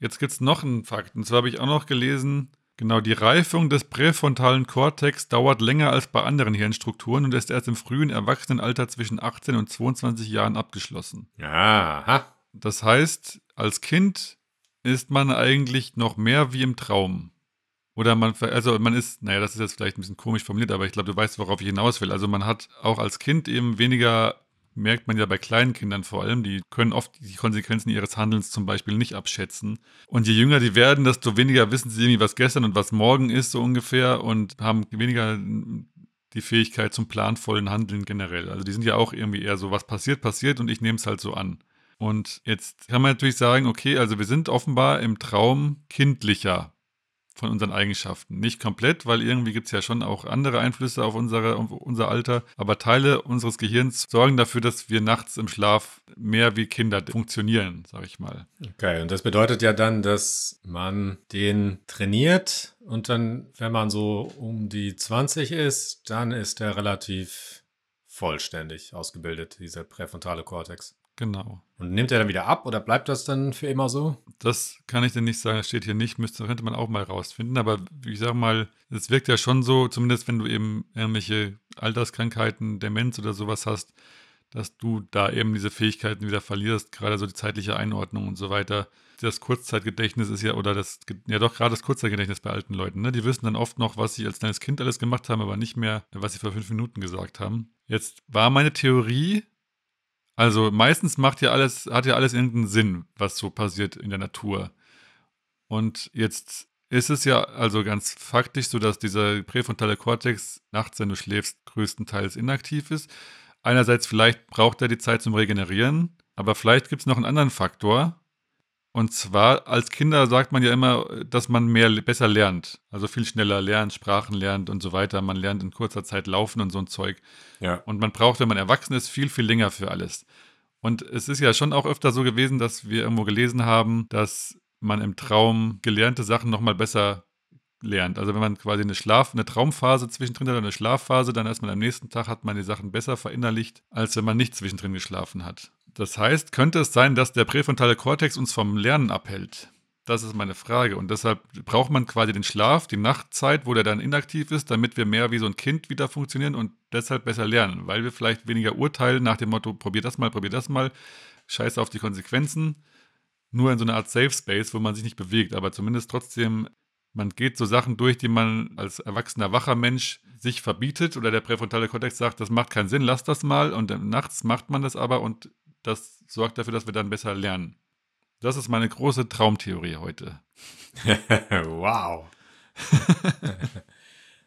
Jetzt gibt es noch einen Fakt, und zwar habe ich auch noch gelesen, genau, die Reifung des präfrontalen Kortex dauert länger als bei anderen Hirnstrukturen und ist erst im frühen Erwachsenenalter zwischen 18 und 22 Jahren abgeschlossen. Aha. Das heißt, als Kind ist man eigentlich noch mehr wie im Traum. Oder man, also man ist, naja, das ist jetzt vielleicht ein bisschen komisch formuliert, aber ich glaube, du weißt, worauf ich hinaus will. Also man hat auch als Kind eben weniger, merkt man ja bei kleinen Kindern vor allem, die können oft die Konsequenzen ihres Handelns zum Beispiel nicht abschätzen. Und je jünger die werden, desto weniger wissen sie irgendwie, was gestern und was morgen ist, so ungefähr, und haben weniger die Fähigkeit zum planvollen Handeln generell. Also die sind ja auch irgendwie eher so, was passiert, passiert und ich nehme es halt so an. Und jetzt kann man natürlich sagen, okay, also wir sind offenbar im Traum kindlicher von unseren Eigenschaften. Nicht komplett, weil irgendwie gibt es ja schon auch andere Einflüsse auf, unsere, auf unser Alter, aber Teile unseres Gehirns sorgen dafür, dass wir nachts im Schlaf mehr wie Kinder funktionieren, sag ich mal. Okay, und das bedeutet ja dann, dass man den trainiert und dann, wenn man so um die 20 ist, dann ist der relativ vollständig ausgebildet, dieser präfrontale Kortex. Genau. Und nimmt er dann wieder ab oder bleibt das dann für immer so? Das kann ich dir nicht sagen, das steht hier nicht, müsste, könnte man auch mal rausfinden. Aber ich sag mal, es wirkt ja schon so, zumindest wenn du eben irgendwelche Alterskrankheiten, Demenz oder sowas hast, dass du da eben diese Fähigkeiten wieder verlierst, gerade so die zeitliche Einordnung und so weiter. Das Kurzzeitgedächtnis ist ja, oder das, ja doch gerade das Kurzzeitgedächtnis bei alten Leuten, ne? Die wissen dann oft noch, was sie als kleines Kind alles gemacht haben, aber nicht mehr, was sie vor fünf Minuten gesagt haben. Jetzt war meine Theorie, also meistens macht ja alles, hat ja alles irgendeinen Sinn, was so passiert in der Natur. Und jetzt ist es ja also ganz faktisch so, dass dieser präfrontale Kortex nachts, wenn du schläfst, größtenteils inaktiv ist. Einerseits vielleicht braucht er die Zeit zum Regenerieren, aber vielleicht gibt es noch einen anderen Faktor. Und zwar, als Kinder sagt man ja immer, dass man mehr besser lernt. Also viel schneller lernt, Sprachen lernt und so weiter. Man lernt in kurzer Zeit laufen und so ein Zeug. Ja. Und man braucht, wenn man erwachsen ist, viel, viel länger für alles. Und es ist ja schon auch öfter so gewesen, dass wir irgendwo gelesen haben, dass man im Traum gelernte Sachen nochmal besser lernt. Also wenn man quasi eine Schlaf, eine Traumphase zwischendrin hat oder eine Schlafphase, dann erst mal am nächsten Tag hat man die Sachen besser verinnerlicht, als wenn man nicht zwischendrin geschlafen hat. Das heißt, könnte es sein, dass der präfrontale Kortex uns vom Lernen abhält? Das ist meine Frage. Und deshalb braucht man quasi den Schlaf, die Nachtzeit, wo der dann inaktiv ist, damit wir mehr wie so ein Kind wieder funktionieren und deshalb besser lernen, weil wir vielleicht weniger urteilen nach dem Motto, probier das mal, probier das mal, scheiße auf die Konsequenzen. Nur in so einer Art Safe Space, wo man sich nicht bewegt, aber zumindest trotzdem, man geht so Sachen durch, die man als erwachsener, wacher Mensch sich verbietet oder der präfrontale Kortex sagt, das macht keinen Sinn, lass das mal und nachts macht man das aber und das sorgt dafür, dass wir dann besser lernen. Das ist meine große Traumtheorie heute. wow.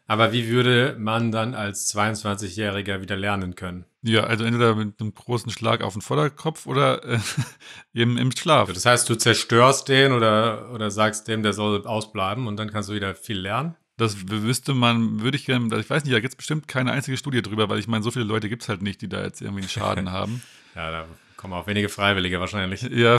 Aber wie würde man dann als 22-Jähriger wieder lernen können? Ja, also entweder mit einem großen Schlag auf den Vorderkopf oder äh, eben im Schlaf. Das heißt, du zerstörst den oder, oder sagst dem, der soll ausbleiben und dann kannst du wieder viel lernen? Das wüsste man, würde ich gerne, ich weiß nicht, da gibt es bestimmt keine einzige Studie drüber, weil ich meine, so viele Leute gibt es halt nicht, die da jetzt irgendwie einen Schaden haben. Ja, da kommen auch wenige Freiwillige wahrscheinlich. Ja,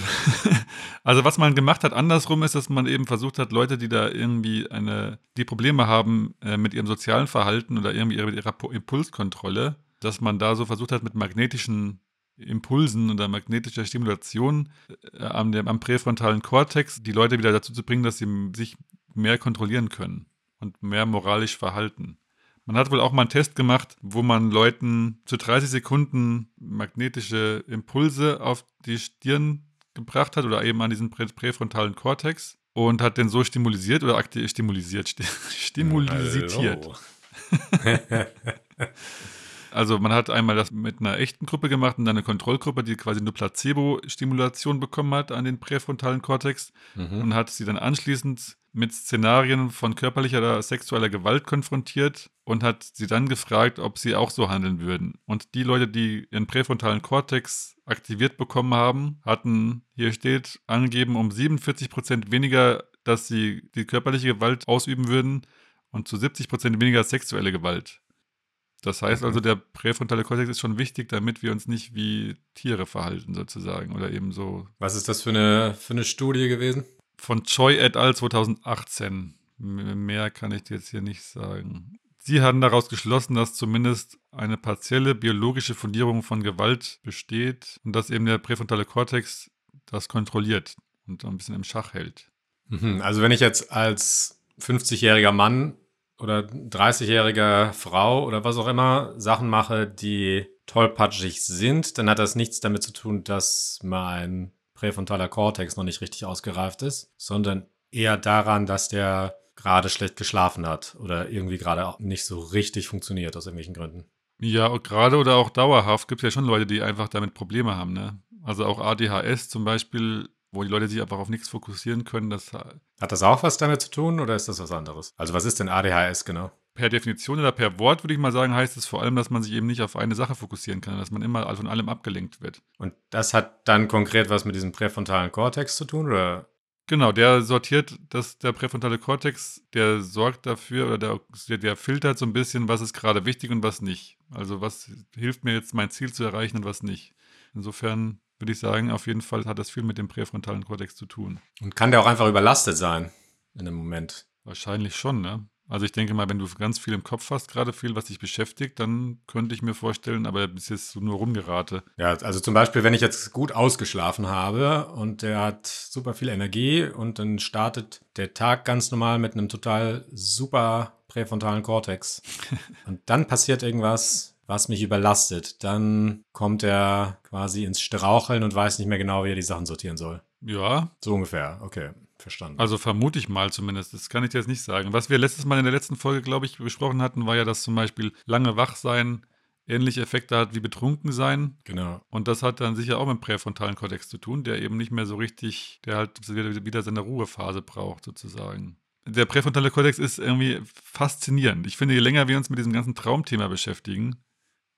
also was man gemacht hat andersrum ist, dass man eben versucht hat, Leute, die da irgendwie eine, die Probleme haben äh, mit ihrem sozialen Verhalten oder irgendwie mit ihrer Impulskontrolle, dass man da so versucht hat, mit magnetischen Impulsen oder magnetischer Stimulation äh, am, dem, am präfrontalen Kortex die Leute wieder dazu zu bringen, dass sie sich mehr kontrollieren können und mehr moralisch verhalten. Man hat wohl auch mal einen Test gemacht, wo man Leuten zu 30 Sekunden magnetische Impulse auf die Stirn gebracht hat oder eben an diesen prä präfrontalen Kortex und hat den so stimulisiert oder stimulisiert, stimulisiert. Also man hat einmal das mit einer echten Gruppe gemacht und dann eine Kontrollgruppe, die quasi eine Placebo-Stimulation bekommen hat an den präfrontalen Kortex mhm. und hat sie dann anschließend mit Szenarien von körperlicher oder sexueller Gewalt konfrontiert und hat sie dann gefragt, ob sie auch so handeln würden. Und die Leute, die ihren präfrontalen Kortex aktiviert bekommen haben, hatten, hier steht, angegeben um 47 Prozent weniger, dass sie die körperliche Gewalt ausüben würden und zu 70 Prozent weniger sexuelle Gewalt. Das heißt also, der präfrontale Kortex ist schon wichtig, damit wir uns nicht wie Tiere verhalten, sozusagen. Oder eben so. Was ist das für eine, für eine Studie gewesen? Von Choi et al. 2018. Mehr kann ich dir jetzt hier nicht sagen. Sie haben daraus geschlossen, dass zumindest eine partielle biologische Fundierung von Gewalt besteht und dass eben der präfrontale Kortex das kontrolliert und ein bisschen im Schach hält. Mhm. Also wenn ich jetzt als 50-jähriger Mann oder 30-jähriger Frau oder was auch immer Sachen mache, die tollpatschig sind, dann hat das nichts damit zu tun, dass mein präfrontaler Kortex noch nicht richtig ausgereift ist, sondern eher daran, dass der gerade schlecht geschlafen hat oder irgendwie gerade nicht so richtig funktioniert aus irgendwelchen Gründen. Ja, gerade oder auch dauerhaft gibt es ja schon Leute, die einfach damit Probleme haben. Ne? Also auch ADHS zum Beispiel wo die Leute sich einfach auf nichts fokussieren können. Das Hat das auch was damit zu tun oder ist das was anderes? Also was ist denn ADHS genau? Per Definition oder per Wort würde ich mal sagen, heißt es vor allem, dass man sich eben nicht auf eine Sache fokussieren kann, dass man immer von allem abgelenkt wird. Und das hat dann konkret was mit diesem präfrontalen Kortex zu tun oder? Genau, der sortiert, dass der präfrontale Kortex, der sorgt dafür oder der, der filtert so ein bisschen, was ist gerade wichtig und was nicht. Also was hilft mir jetzt, mein Ziel zu erreichen und was nicht. Insofern würde ich sagen, auf jeden Fall hat das viel mit dem präfrontalen Kortex zu tun. Und kann der auch einfach überlastet sein in dem Moment? Wahrscheinlich schon, ne? Also ich denke mal, wenn du ganz viel im Kopf hast, gerade viel, was dich beschäftigt, dann könnte ich mir vorstellen, aber bis jetzt so nur rumgerate. Ja, also zum Beispiel, wenn ich jetzt gut ausgeschlafen habe und der hat super viel Energie und dann startet der Tag ganz normal mit einem total super präfrontalen Kortex. und dann passiert irgendwas, was mich überlastet. Dann kommt er quasi ins Straucheln und weiß nicht mehr genau, wie er die Sachen sortieren soll. Ja. So ungefähr, okay. Verstanden. Also vermute ich mal zumindest. Das kann ich dir jetzt nicht sagen. Was wir letztes Mal in der letzten Folge, glaube ich, besprochen hatten, war ja, dass zum Beispiel lange wach sein ähnliche Effekte hat wie betrunken sein. Genau. Und das hat dann sicher auch mit dem präfrontalen Kortex zu tun, der eben nicht mehr so richtig, der halt wieder seine Ruhephase braucht, sozusagen. Der präfrontale Kortex ist irgendwie faszinierend. Ich finde, je länger wir uns mit diesem ganzen Traumthema beschäftigen,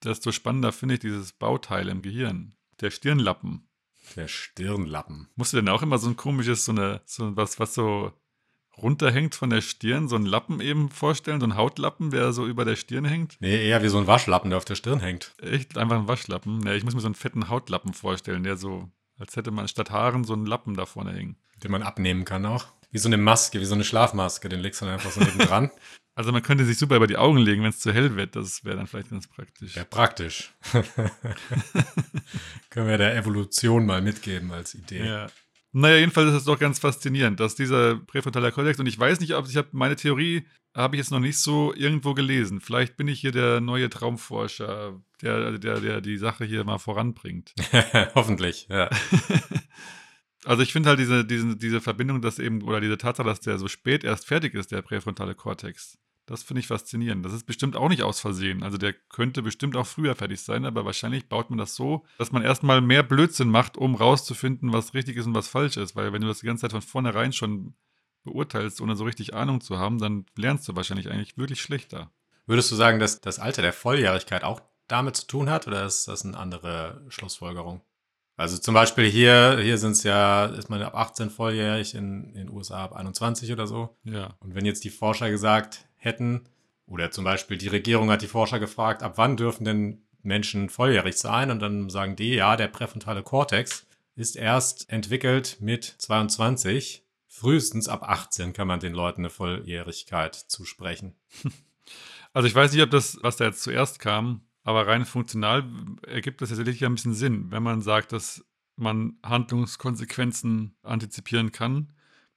desto spannender finde ich dieses Bauteil im Gehirn. Der Stirnlappen. Der Stirnlappen. Musst du denn auch immer so ein komisches, so eine, so was, was so runterhängt von der Stirn, so einen Lappen eben vorstellen, so ein Hautlappen, der so über der Stirn hängt? Nee, eher wie so ein Waschlappen, der auf der Stirn hängt. Echt einfach ein Waschlappen? Ja, ich muss mir so einen fetten Hautlappen vorstellen, der so, als hätte man statt Haaren so einen Lappen da vorne hängen. Den man abnehmen kann auch. Wie so eine Maske, wie so eine Schlafmaske, den legst du dann einfach so neben dran. Also man könnte sich super über die Augen legen, wenn es zu hell wird. Das wäre dann vielleicht ganz praktisch. Ja, praktisch. Können wir der Evolution mal mitgeben als Idee. Ja. Naja, jedenfalls ist es doch ganz faszinierend, dass dieser präfrontale Kortex, und ich weiß nicht, ob ich habe meine Theorie, habe ich jetzt noch nicht so irgendwo gelesen. Vielleicht bin ich hier der neue Traumforscher, der, der, der die Sache hier mal voranbringt. Hoffentlich, ja. Also ich finde halt diese, diese, diese Verbindung, dass eben, oder diese Tatsache, dass der so spät erst fertig ist, der präfrontale Kortex. Das finde ich faszinierend. Das ist bestimmt auch nicht aus Versehen. Also der könnte bestimmt auch früher fertig sein, aber wahrscheinlich baut man das so, dass man erstmal mehr Blödsinn macht, um rauszufinden, was richtig ist und was falsch ist. Weil wenn du das die ganze Zeit von vornherein schon beurteilst, ohne so richtig Ahnung zu haben, dann lernst du wahrscheinlich eigentlich wirklich schlechter. Würdest du sagen, dass das Alter der Volljährigkeit auch damit zu tun hat oder ist das eine andere Schlussfolgerung? Also zum Beispiel hier, hier sind es ja, ist man ab 18 volljährig, in, in den USA ab 21 oder so. Ja. Und wenn jetzt die Forscher gesagt hätten, oder zum Beispiel die Regierung hat die Forscher gefragt, ab wann dürfen denn Menschen volljährig sein? Und dann sagen die, ja, der präfrontale Kortex ist erst entwickelt mit 22. Frühestens ab 18 kann man den Leuten eine Volljährigkeit zusprechen. Also ich weiß nicht, ob das, was da jetzt zuerst kam, aber rein funktional ergibt das tatsächlich ein bisschen Sinn, wenn man sagt, dass man Handlungskonsequenzen antizipieren kann.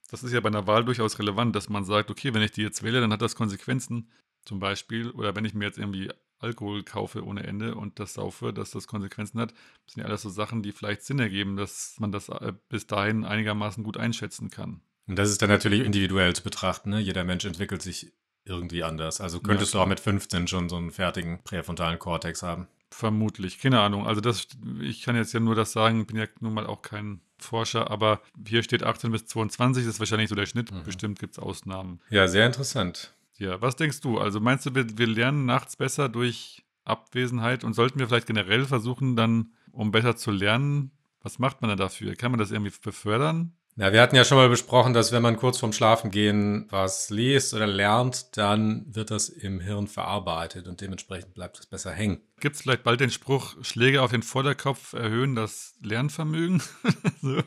Das ist ja bei einer Wahl durchaus relevant, dass man sagt, okay, wenn ich die jetzt wähle, dann hat das Konsequenzen. Zum Beispiel, oder wenn ich mir jetzt irgendwie Alkohol kaufe ohne Ende und das saufe, dass das Konsequenzen hat. Das sind ja alles so Sachen, die vielleicht Sinn ergeben, dass man das äh, bis dahin einigermaßen gut einschätzen kann. Und das ist dann natürlich individuell zu betrachten. Ne? Jeder Mensch entwickelt sich irgendwie anders. Also könntest ja, du auch mit 15 schon so einen fertigen präfrontalen Kortex haben. Vermutlich, keine Ahnung. Also das, ich kann jetzt ja nur das sagen, bin ja nun mal auch kein Forscher, aber hier steht 18 bis 22, das ist wahrscheinlich so der Schnitt. Mhm. Bestimmt gibt es Ausnahmen. Ja, sehr interessant. Ja, was denkst du? Also meinst du, wir, wir lernen nachts besser durch Abwesenheit und sollten wir vielleicht generell versuchen, dann, um besser zu lernen, was macht man da dafür? Kann man das irgendwie befördern? Na, wir hatten ja schon mal besprochen, dass wenn man kurz vorm Schlafengehen was liest oder lernt, dann wird das im Hirn verarbeitet und dementsprechend bleibt es besser hängen. Gibt es vielleicht bald den Spruch, Schläge auf den Vorderkopf erhöhen das Lernvermögen? so.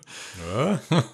ja.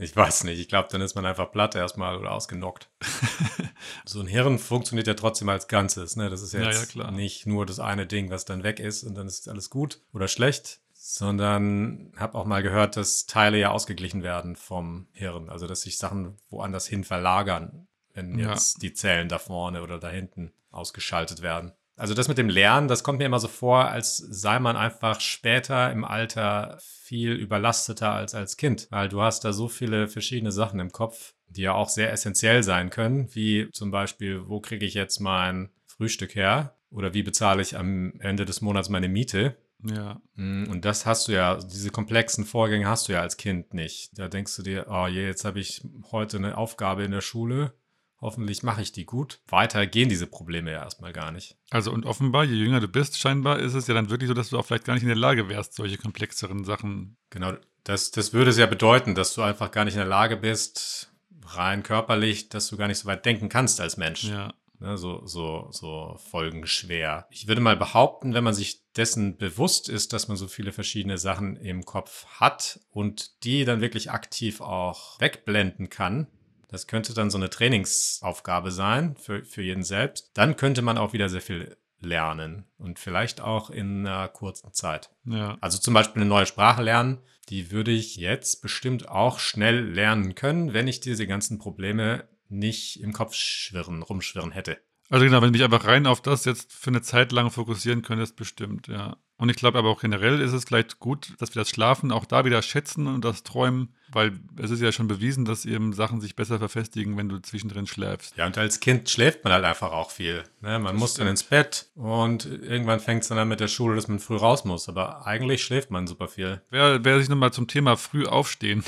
Ich weiß nicht. Ich glaube, dann ist man einfach platt erstmal oder ausgenockt. so ein Hirn funktioniert ja trotzdem als Ganzes. Ne? Das ist jetzt ja, ja, nicht nur das eine Ding, was dann weg ist und dann ist alles gut oder schlecht, sondern habe auch mal gehört, dass Teile ja ausgeglichen werden vom Hirn, also dass sich Sachen woanders hin verlagern, wenn jetzt ja. die Zellen da vorne oder da hinten ausgeschaltet werden. Also das mit dem Lernen, das kommt mir immer so vor, als sei man einfach später im Alter viel überlasteter als als Kind, weil du hast da so viele verschiedene Sachen im Kopf, die ja auch sehr essentiell sein können, wie zum Beispiel, wo kriege ich jetzt mein Frühstück her oder wie bezahle ich am Ende des Monats meine Miete ja. Mm, und das hast du ja, diese komplexen Vorgänge hast du ja als Kind nicht. Da denkst du dir, oh je, jetzt habe ich heute eine Aufgabe in der Schule Hoffentlich mache ich die gut. Weiter gehen diese Probleme ja erstmal gar nicht. Also und offenbar, je jünger du bist, scheinbar ist es ja dann wirklich so, dass du auch vielleicht gar nicht in der Lage wärst, solche komplexeren Sachen. Genau, das, das würde es ja bedeuten, dass du einfach gar nicht in der Lage bist, rein körperlich, dass du gar nicht so weit denken kannst als Mensch. Ja. Ne, so, so, so folgenschwer. Ich würde mal behaupten, wenn man sich dessen bewusst ist, dass man so viele verschiedene Sachen im Kopf hat und die dann wirklich aktiv auch wegblenden kann, das könnte dann so eine Trainingsaufgabe sein für, für jeden selbst. Dann könnte man auch wieder sehr viel lernen und vielleicht auch in einer kurzen Zeit. Ja. Also zum Beispiel eine neue Sprache lernen, die würde ich jetzt bestimmt auch schnell lernen können, wenn ich diese ganzen Probleme nicht im Kopf schwirren, rumschwirren hätte. Also genau, wenn du dich einfach rein auf das jetzt für eine Zeit lang fokussieren könntest, bestimmt, ja. Und ich glaube aber auch generell ist es vielleicht gut, dass wir das Schlafen auch da wieder schätzen und das Träumen, weil es ist ja schon bewiesen, dass eben Sachen sich besser verfestigen, wenn du zwischendrin schläfst. Ja, und als Kind schläft man halt einfach auch viel. Ne? Man muss dann ins Bett und irgendwann fängt es dann an mit der Schule, dass man früh raus muss. Aber eigentlich schläft man super viel. Wer, wer sich nochmal zum Thema früh aufstehen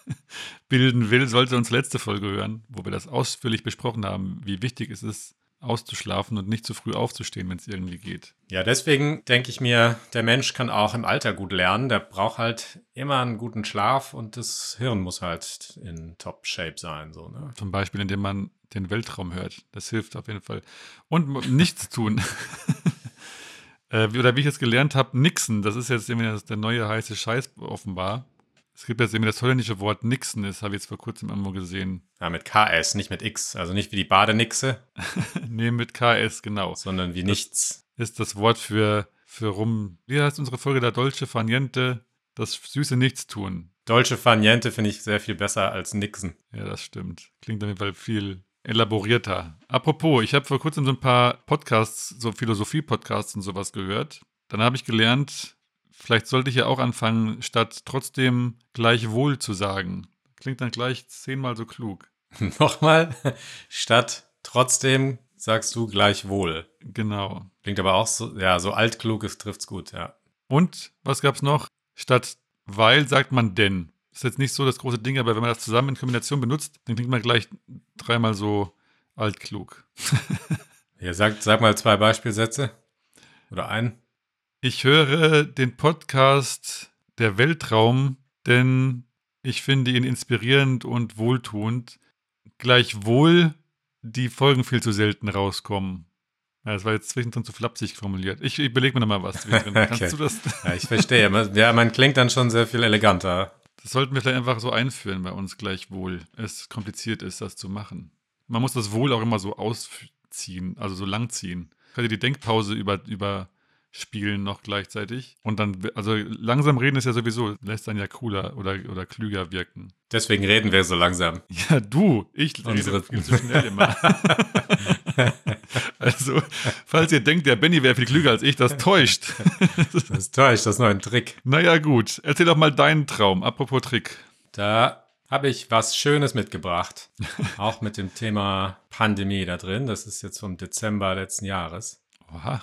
bilden will, sollte uns letzte Folge hören, wo wir das ausführlich besprochen haben, wie wichtig es ist, auszuschlafen und nicht zu früh aufzustehen, wenn es irgendwie geht. Ja, deswegen denke ich mir, der Mensch kann auch im Alter gut lernen. Der braucht halt immer einen guten Schlaf und das Hirn muss halt in Top-Shape sein. So, ne? Zum Beispiel, indem man den Weltraum hört. Das hilft auf jeden Fall. Und nichts tun. äh, oder wie ich jetzt gelernt habe, nixen. Das ist jetzt irgendwie der neue heiße Scheiß offenbar. Es gibt jetzt irgendwie das holländische Wort Nixen, das habe ich jetzt vor kurzem irgendwo gesehen. Ja, mit KS, nicht mit X. Also nicht wie die Badenixe. nee, mit KS, genau. Sondern wie das nichts. Ist das Wort für, für rum. Wie heißt unsere Folge da? Dolce Faniente, das süße Nichtstun. Dolce Faniente finde ich sehr viel besser als Nixen. Ja, das stimmt. Klingt auf jeden Fall viel elaborierter. Apropos, ich habe vor kurzem so ein paar Podcasts, so Philosophie-Podcasts und sowas gehört. Dann habe ich gelernt, Vielleicht sollte ich ja auch anfangen, statt trotzdem gleichwohl zu sagen. Klingt dann gleich zehnmal so klug. Nochmal, statt trotzdem sagst du gleichwohl. Genau. Klingt aber auch so, ja, so altklug, es trifft's gut, ja. Und was gab's noch? Statt weil sagt man denn. Das ist jetzt nicht so das große Ding, aber wenn man das zusammen in Kombination benutzt, dann klingt man gleich dreimal so altklug. ja, sag, sag mal zwei Beispielsätze. Oder einen. Ich höre den Podcast Der Weltraum, denn ich finde ihn inspirierend und wohltuend. Gleichwohl die Folgen viel zu selten rauskommen. Ja, das war jetzt zwischendrin zu flapsig formuliert. Ich überlege mir nochmal was okay. Kannst du das? ja, ich verstehe. Ja, man klingt dann schon sehr viel eleganter. Das sollten wir vielleicht einfach so einführen bei uns gleichwohl. Es kompliziert ist, das zu machen. Man muss das Wohl auch immer so ausziehen, also so langziehen. Ich hatte die Denkpause über, über spielen noch gleichzeitig. Und dann, also langsam reden ist ja sowieso, lässt dann ja cooler oder, oder klüger wirken. Deswegen reden wir so langsam. Ja, du, ich Unsere rede zu schnell immer. also, falls ihr denkt, der Benny wäre viel klüger als ich, das täuscht. das täuscht, das ist nur ein Trick. Naja, gut. Erzähl doch mal deinen Traum, apropos Trick. Da habe ich was Schönes mitgebracht. Auch mit dem Thema Pandemie da drin. Das ist jetzt vom Dezember letzten Jahres. Oha.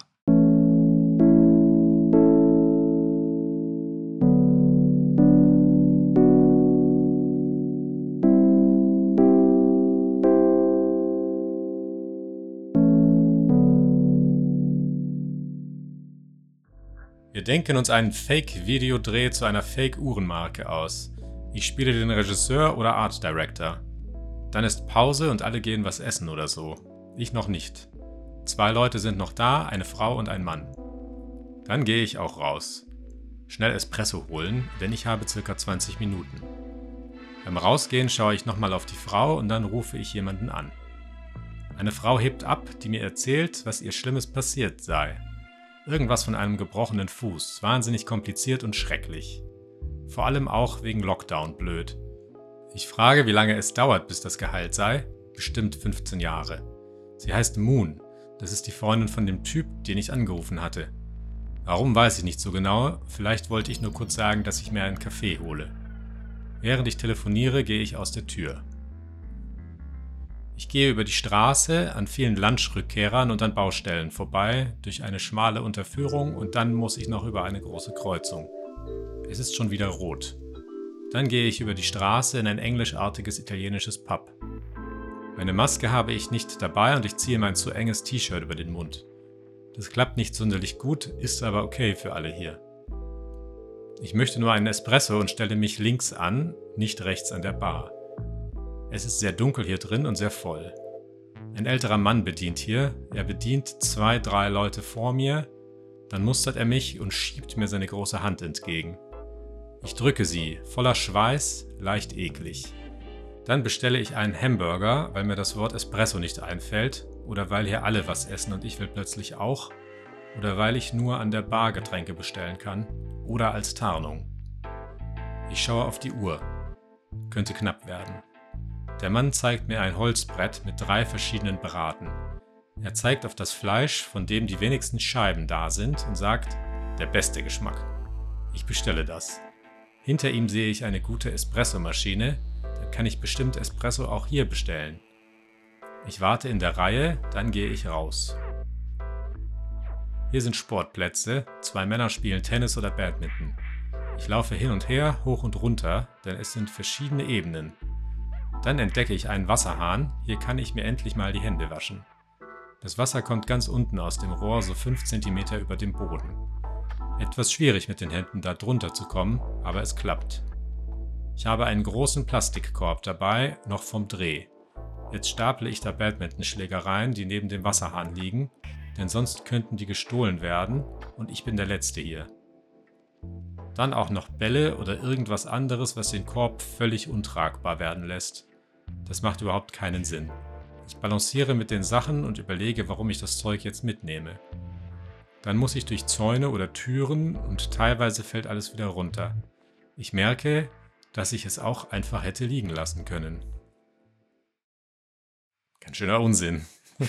Wir denken uns einen Fake-Videodreh zu einer Fake-Uhrenmarke aus. Ich spiele den Regisseur oder Art Director. Dann ist Pause und alle gehen was essen oder so. Ich noch nicht. Zwei Leute sind noch da, eine Frau und ein Mann. Dann gehe ich auch raus. Schnell Espresso holen, denn ich habe circa 20 Minuten. Beim Rausgehen schaue ich nochmal auf die Frau und dann rufe ich jemanden an. Eine Frau hebt ab, die mir erzählt, was ihr Schlimmes passiert sei. Irgendwas von einem gebrochenen Fuß, wahnsinnig kompliziert und schrecklich. Vor allem auch wegen Lockdown blöd. Ich frage, wie lange es dauert, bis das geheilt sei. Bestimmt 15 Jahre. Sie heißt Moon. Das ist die Freundin von dem Typ, den ich angerufen hatte. Warum weiß ich nicht so genau, vielleicht wollte ich nur kurz sagen, dass ich mir einen Kaffee hole. Während ich telefoniere, gehe ich aus der Tür. Ich gehe über die Straße an vielen Lunchrückkehrern und an Baustellen vorbei, durch eine schmale Unterführung und dann muss ich noch über eine große Kreuzung. Es ist schon wieder rot. Dann gehe ich über die Straße in ein englischartiges italienisches Pub. Eine Maske habe ich nicht dabei und ich ziehe mein zu enges T-Shirt über den Mund. Das klappt nicht sonderlich gut, ist aber okay für alle hier. Ich möchte nur einen Espresso und stelle mich links an, nicht rechts an der Bar. Es ist sehr dunkel hier drin und sehr voll. Ein älterer Mann bedient hier, er bedient zwei, drei Leute vor mir, dann mustert er mich und schiebt mir seine große Hand entgegen. Ich drücke sie, voller Schweiß, leicht eklig. Dann bestelle ich einen Hamburger, weil mir das Wort Espresso nicht einfällt, oder weil hier alle was essen und ich will plötzlich auch, oder weil ich nur an der Bar Getränke bestellen kann, oder als Tarnung. Ich schaue auf die Uhr. Könnte knapp werden. Der Mann zeigt mir ein Holzbrett mit drei verschiedenen Braten. Er zeigt auf das Fleisch, von dem die wenigsten Scheiben da sind, und sagt, der beste Geschmack. Ich bestelle das. Hinter ihm sehe ich eine gute Espressomaschine, dann kann ich bestimmt Espresso auch hier bestellen. Ich warte in der Reihe, dann gehe ich raus. Hier sind Sportplätze, zwei Männer spielen Tennis oder Badminton. Ich laufe hin und her, hoch und runter, denn es sind verschiedene Ebenen. Dann entdecke ich einen Wasserhahn, hier kann ich mir endlich mal die Hände waschen. Das Wasser kommt ganz unten aus dem Rohr, so 5 cm über dem Boden. Etwas schwierig mit den Händen da drunter zu kommen, aber es klappt. Ich habe einen großen Plastikkorb dabei, noch vom Dreh. Jetzt staple ich da Badmintonschlägereien, die neben dem Wasserhahn liegen, denn sonst könnten die gestohlen werden und ich bin der Letzte hier. Dann auch noch Bälle oder irgendwas anderes, was den Korb völlig untragbar werden lässt. Das macht überhaupt keinen Sinn. Ich balanciere mit den Sachen und überlege, warum ich das Zeug jetzt mitnehme. Dann muss ich durch Zäune oder Türen und teilweise fällt alles wieder runter. Ich merke, dass ich es auch einfach hätte liegen lassen können. Ganz schöner Unsinn.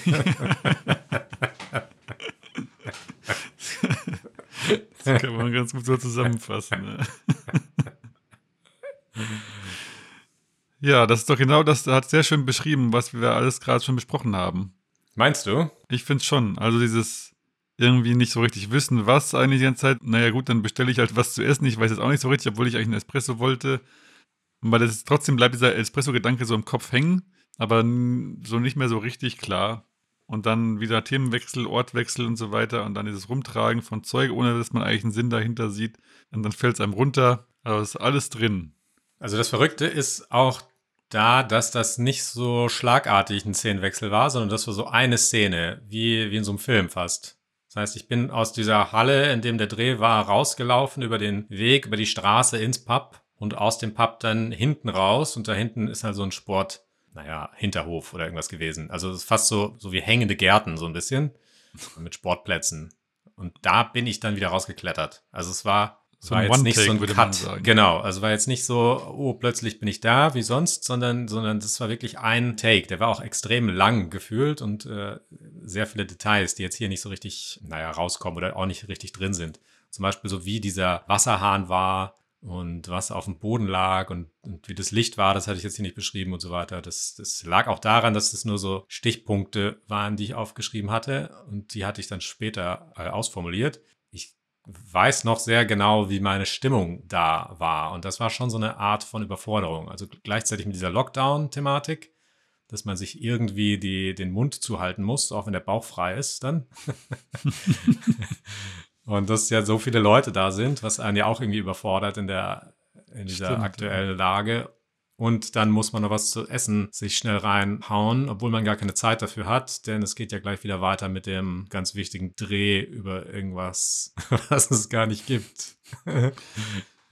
Das kann man ganz gut so zusammenfassen. Ne? Ja, das ist doch genau das, hat sehr schön beschrieben, was wir alles gerade schon besprochen haben. Meinst du? Ich finde schon. Also dieses irgendwie nicht so richtig wissen, was eigentlich die ganze Zeit. Naja, gut, dann bestelle ich halt was zu essen. Ich weiß jetzt auch nicht so richtig, obwohl ich eigentlich einen Espresso wollte. Aber das ist, trotzdem bleibt dieser Espresso-Gedanke so im Kopf hängen, aber so nicht mehr so richtig klar. Und dann wieder Themenwechsel, Ortwechsel und so weiter. Und dann dieses Rumtragen von Zeug, ohne dass man eigentlich einen Sinn dahinter sieht. Und dann fällt es einem runter. Aber es ist alles drin. Also das Verrückte ist auch da, dass das nicht so schlagartig ein Szenenwechsel war, sondern das war so eine Szene, wie, wie in so einem Film fast. Das heißt, ich bin aus dieser Halle, in dem der Dreh war, rausgelaufen über den Weg, über die Straße ins Pub und aus dem Pub dann hinten raus und da hinten ist halt so ein Sport, naja, Hinterhof oder irgendwas gewesen. Also es ist fast so, so wie hängende Gärten so ein bisschen mit Sportplätzen. Und da bin ich dann wieder rausgeklettert. Also es war So war jetzt nicht so ein würde Cut. Genau, also war jetzt nicht so, oh, plötzlich bin ich da, wie sonst, sondern, sondern das war wirklich ein Take. Der war auch extrem lang gefühlt und äh, sehr viele Details, die jetzt hier nicht so richtig, naja, rauskommen oder auch nicht richtig drin sind. Zum Beispiel so wie dieser Wasserhahn war und was auf dem Boden lag und, und wie das Licht war, das hatte ich jetzt hier nicht beschrieben und so weiter. Das, das lag auch daran, dass das nur so Stichpunkte waren, die ich aufgeschrieben hatte und die hatte ich dann später äh, ausformuliert. Weiß noch sehr genau, wie meine Stimmung da war. Und das war schon so eine Art von Überforderung. Also gleichzeitig mit dieser Lockdown-Thematik, dass man sich irgendwie die, den Mund zuhalten muss, auch wenn der Bauch frei ist dann. Und dass ja so viele Leute da sind, was einen ja auch irgendwie überfordert in der in dieser Stimmt, aktuellen Lage. Und dann muss man noch was zu essen sich schnell reinhauen, obwohl man gar keine Zeit dafür hat, denn es geht ja gleich wieder weiter mit dem ganz wichtigen Dreh über irgendwas, was es gar nicht gibt.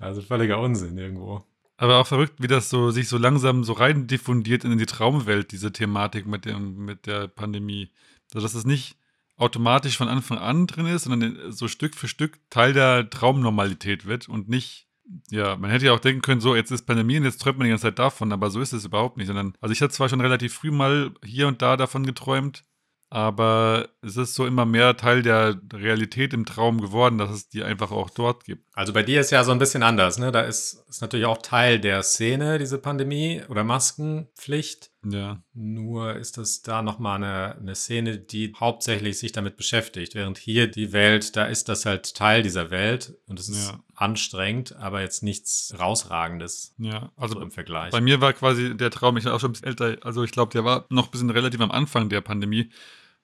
also völliger Unsinn irgendwo. Aber auch verrückt, wie das so sich so langsam so rein diffundiert in die Traumwelt, diese Thematik mit, dem, mit der Pandemie. Also, dass es nicht automatisch von Anfang an drin ist, sondern so Stück für Stück Teil der Traumnormalität wird und nicht, ja, man hätte ja auch denken können, so, jetzt ist Pandemie und jetzt träumt man die ganze Zeit davon, aber so ist es überhaupt nicht, sondern, also ich hatte zwar schon relativ früh mal hier und da davon geträumt, aber es ist so immer mehr Teil der Realität im Traum geworden, dass es die einfach auch dort gibt. Also bei dir ist ja so ein bisschen anders, ne? Da ist, ist natürlich auch Teil der Szene, diese Pandemie oder Maskenpflicht. Ja. Nur ist das da nochmal eine, eine Szene, die hauptsächlich sich damit beschäftigt. Während hier die Welt, da ist das halt Teil dieser Welt und es ist Ja. anstrengend, aber jetzt nichts Rausragendes Ja, also so im Vergleich. Bei mir war quasi der Traum, ich war auch schon ein bisschen älter, also ich glaube, der war noch ein bisschen relativ am Anfang der Pandemie,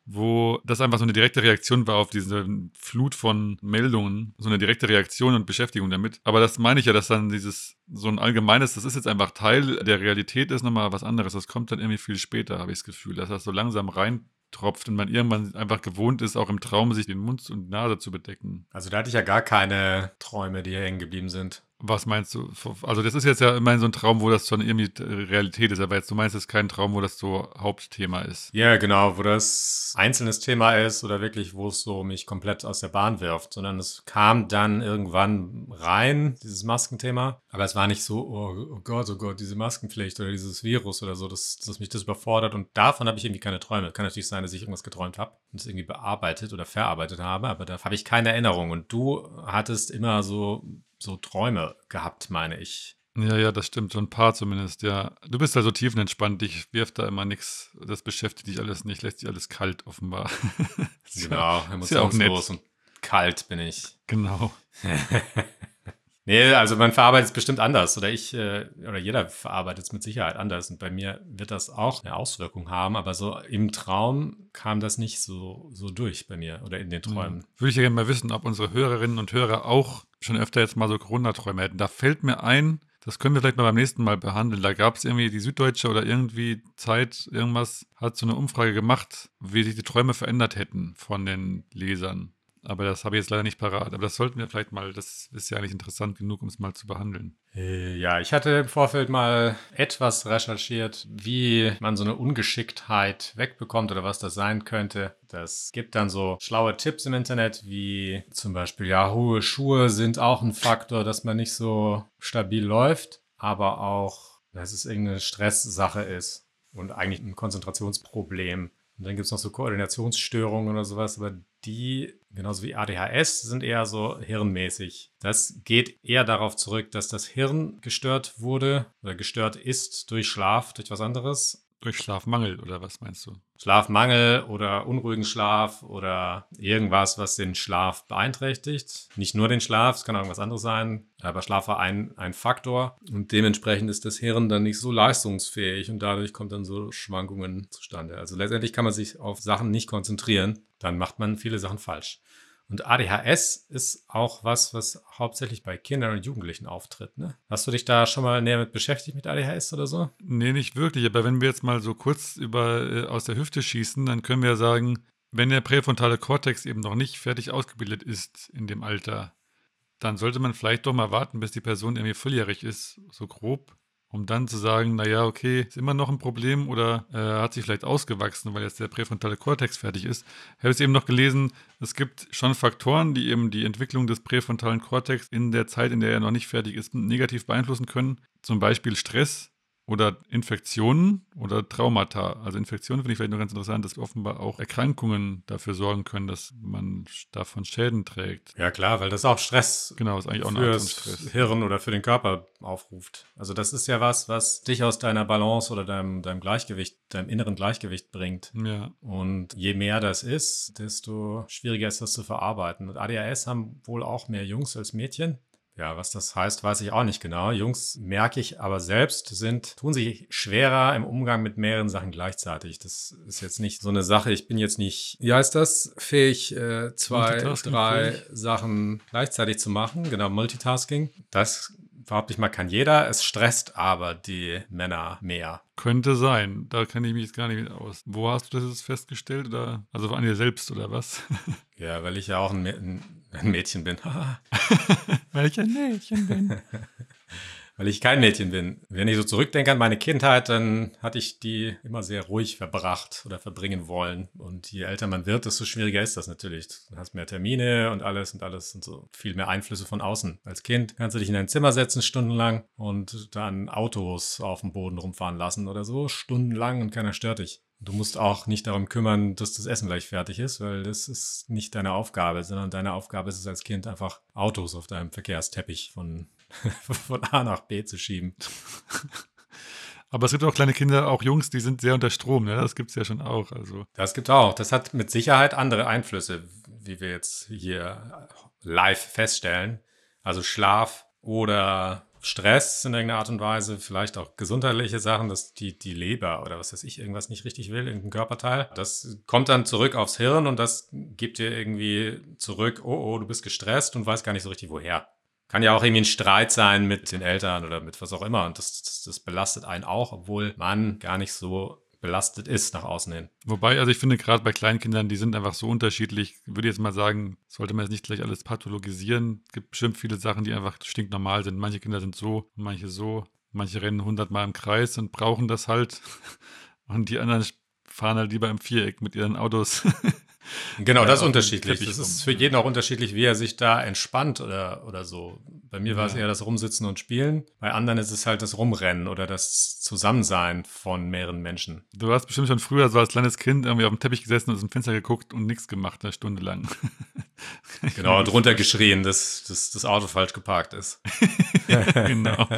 wo das einfach so eine direkte Reaktion war auf diese Flut von Meldungen, so eine direkte Reaktion und Beschäftigung damit. Aber das meine ich ja, dass dann dieses so ein allgemeines, das ist jetzt einfach Teil der Realität, ist nochmal was anderes. Das kommt dann irgendwie viel später, habe ich das Gefühl, dass das so langsam reintropft und man irgendwann einfach gewohnt ist, auch im Traum sich den Mund und Nase zu bedecken. also da hatte ich ja gar keine Träume, die hier hängen geblieben sind. Was meinst du? Also, das ist jetzt ja immerhin so ein Traum, wo das schon irgendwie Realität ist, aber jetzt, du meinst jetzt kein Traum, wo das so Hauptthema ist. Ja, genau, wo das einzelnes Thema ist oder wirklich, wo es so mich komplett aus der Bahn wirft, sondern es kam dann irgendwann rein, dieses Maskenthema. Aber es war nicht so, oh, oh Gott, oh Gott, diese Maskenpflicht oder dieses Virus oder so, dass, dass mich das überfordert. Und davon habe ich irgendwie keine Träume. Kann natürlich sein, dass ich irgendwas geträumt habe und es irgendwie bearbeitet oder verarbeitet habe, aber da habe ich keine Erinnerung. Und du hattest immer so, so Träume gehabt, meine ich. Ja, ja, das stimmt. So ein paar zumindest, ja. Du bist da so tiefenentspannt, dich wirft da immer nichts. Das beschäftigt dich alles nicht, lässt dich alles kalt, offenbar. Ja- Genau, ist ja auch nett. emotionslos und kalt bin ich. Genau. Nee, also man verarbeitet es bestimmt anders oder ich äh, oder jeder verarbeitet es mit Sicherheit anders und bei mir wird das auch eine Auswirkung haben, aber so im Traum kam das nicht so, so durch bei mir oder in den Träumen. Ja. Würde ich ja gerne mal wissen, ob unsere Hörerinnen und Hörer auch schon öfter jetzt mal so Corona-Träume hätten. Da fällt mir ein, das können wir vielleicht mal beim nächsten Mal behandeln. Da gab es irgendwie die Süddeutsche oder irgendwie Zeit, irgendwas, hat so eine Umfrage gemacht, wie sich die Träume verändert hätten von den Lesern. Aber das habe ich jetzt leider nicht parat. Aber das sollten wir vielleicht mal, das ist ja eigentlich interessant genug, um es mal zu behandeln. Äh, Ja, ich hatte im Vorfeld mal etwas recherchiert, wie man so eine Ungeschicktheit wegbekommt oder was das sein könnte. Das gibt dann so schlaue Tipps im Internet, wie zum Beispiel, ja, hohe Schuhe sind auch ein Faktor, dass man nicht so stabil läuft, aber auch, dass es irgendeine Stresssache ist und eigentlich ein Konzentrationsproblem. Und dann gibt es noch so Koordinationsstörungen oder sowas, aber die, genauso wie ADHS, sind eher so hirnmäßig. Das geht eher darauf zurück, dass das Hirn gestört wurde oder gestört ist durch Schlaf, durch was anderes. Durch Schlafmangel oder was meinst du? Schlafmangel oder unruhigen Schlaf oder irgendwas, was den Schlaf beeinträchtigt. Nicht nur den Schlaf, es kann auch irgendwas anderes sein, aber Schlaf war ein, ein Faktor und dementsprechend ist das Hirn dann nicht so leistungsfähig und dadurch kommt dann so Schwankungen zustande. Also letztendlich kann man sich auf Sachen nicht konzentrieren, dann macht man viele Sachen falsch. Und ADHS ist auch was, was hauptsächlich bei Kindern und Jugendlichen auftritt. Ne? Hast du dich da schon mal näher mit beschäftigt mit ADHS oder so? Nee, nicht wirklich. Aber wenn wir jetzt mal so kurz über, äh, aus der Hüfte schießen, dann können wir ja sagen, wenn der präfrontale Kortex eben noch nicht fertig ausgebildet ist in dem Alter, dann sollte man vielleicht doch mal warten, bis die Person irgendwie volljährig ist, so grob, um dann zu sagen, naja, okay, ist immer noch ein Problem oder äh, hat sich vielleicht ausgewachsen, weil jetzt der präfrontale Kortex fertig ist. Ich habe es eben noch gelesen, es gibt schon Faktoren, die eben die Entwicklung des präfrontalen Kortex in der Zeit, in der er noch nicht fertig ist, negativ beeinflussen können. Zum Beispiel Stress, oder Infektionen oder Traumata. Also Infektionen finde ich vielleicht noch ganz interessant, dass offenbar auch Erkrankungen dafür sorgen können, dass man davon Schäden trägt. Ja klar, weil das auch Stress Genau, ist eigentlich auch fürs Stress. Hirn oder für den Körper aufruft. Also das ist ja was, was dich aus deiner Balance oder deinem, deinem Gleichgewicht, deinem inneren Gleichgewicht bringt. Ja, Und je mehr das ist, desto schwieriger ist das zu verarbeiten. Und ADHS haben wohl auch mehr Jungs als Mädchen. Ja, was das heißt, weiß ich auch nicht genau. Jungs merke ich aber selbst, sind, tun sich schwerer im Umgang mit mehreren Sachen gleichzeitig. Das ist jetzt nicht so eine Sache. Ich bin jetzt nicht, wie heißt das, fähig, äh, zwei, drei fähig. Sachen gleichzeitig zu machen. Genau, Multitasking. Das behaupte ich mal, kann jeder. Es stresst aber die Männer mehr. könnte sein. Da kenne ich mich jetzt gar nicht mit aus. Wo hast du das jetzt festgestellt? Oder? Also an dir selbst oder was? Ja, weil ich ja auch ein, ein, ein Mädchen bin. Weil ich ein Mädchen bin. weil ich kein Mädchen bin. Wenn ich so zurückdenke an meine Kindheit, dann hatte ich die immer sehr ruhig verbracht oder verbringen wollen. Und je älter man wird, desto schwieriger ist das natürlich. Du hast mehr Termine und alles und alles und so viel mehr Einflüsse von außen. Als Kind kannst du dich in dein Zimmer setzen stundenlang und dann Autos auf dem Boden rumfahren lassen oder so stundenlang und keiner stört dich. Du musst auch nicht darum kümmern, dass das Essen gleich fertig ist, weil das ist nicht deine Aufgabe, sondern deine Aufgabe ist es als Kind einfach Autos auf deinem Verkehrsteppich von, von A nach B zu schieben. Aber es gibt auch kleine Kinder, auch Jungs, die sind sehr unter Strom, ne? Das gibt es ja schon auch. Also. Das gibt auch. Das hat mit Sicherheit andere Einflüsse, wie wir jetzt hier live feststellen. Also Schlaf oder Stress in irgendeiner Art und Weise, vielleicht auch gesundheitliche Sachen, dass die, die Leber oder was weiß ich, irgendwas nicht richtig will, irgendein Körperteil. Das kommt dann zurück aufs Hirn und das gibt dir irgendwie zurück, oh, oh, du bist gestresst und weißt gar nicht so richtig woher. Kann ja auch irgendwie ein Streit sein mit den Eltern oder mit was auch immer und das, das, das belastet einen auch, obwohl man gar nicht so belastet ist nach außen hin. Wobei, also ich finde gerade bei Kleinkindern, die sind einfach so unterschiedlich, würde jetzt mal sagen, sollte man jetzt nicht gleich alles pathologisieren. Es gibt bestimmt viele Sachen, die einfach stinknormal sind. Manche Kinder sind so, manche so. Manche rennen hundertmal im Kreis und brauchen das halt. Und die anderen fahren halt lieber im Viereck mit ihren Autos Genau, das ist dem unterschiedlich. Das ist für jeden auch unterschiedlich, wie er sich da entspannt oder, oder so. Bei mir war es Ja. eher das Rumsitzen und Spielen. Bei anderen ist es halt das Rumrennen oder das Zusammensein von mehreren Menschen. Du hast bestimmt schon früher so als kleines Kind irgendwie auf dem Teppich gesessen und aus dem Fenster geguckt und nichts gemacht, eine Stunde lang. Genau, drunter geschrien, dass, dass das Auto falsch geparkt ist. genau.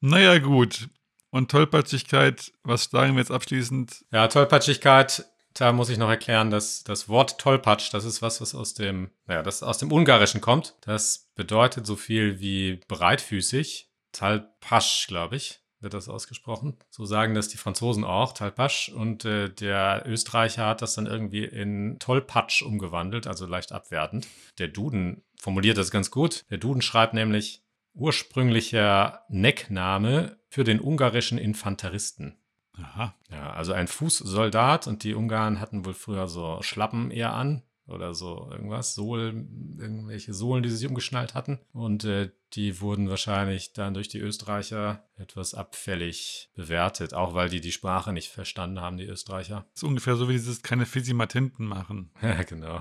naja, gut. Und Tollpatschigkeit, was sagen wir jetzt abschließend? Ja, Tollpatschigkeit, da muss ich noch erklären, dass das Wort Tollpatsch, das ist was, was aus dem, naja, das aus dem Ungarischen kommt. Das bedeutet so viel wie breitfüßig. Talpasch, glaube ich, wird das ausgesprochen. So sagen das die Franzosen auch, Talpasch. Und äh, der Österreicher hat das dann irgendwie in Tollpatsch umgewandelt, also leicht abwertend. Der Duden formuliert das ganz gut. Der Duden schreibt nämlich ursprünglicher Neckname für den ungarischen Infanteristen. Aha. Ja, also ein Fußsoldat und die Ungarn hatten wohl früher so Schlappen eher an oder so irgendwas, Sohlen, irgendwelche Sohlen, die sie sich umgeschnallt hatten. Und äh, die wurden wahrscheinlich dann durch die Österreicher etwas abfällig bewertet, auch weil die die Sprache nicht verstanden haben, die Österreicher. Das ist ungefähr so wie dieses keine Physimatenten machen. Ja, genau.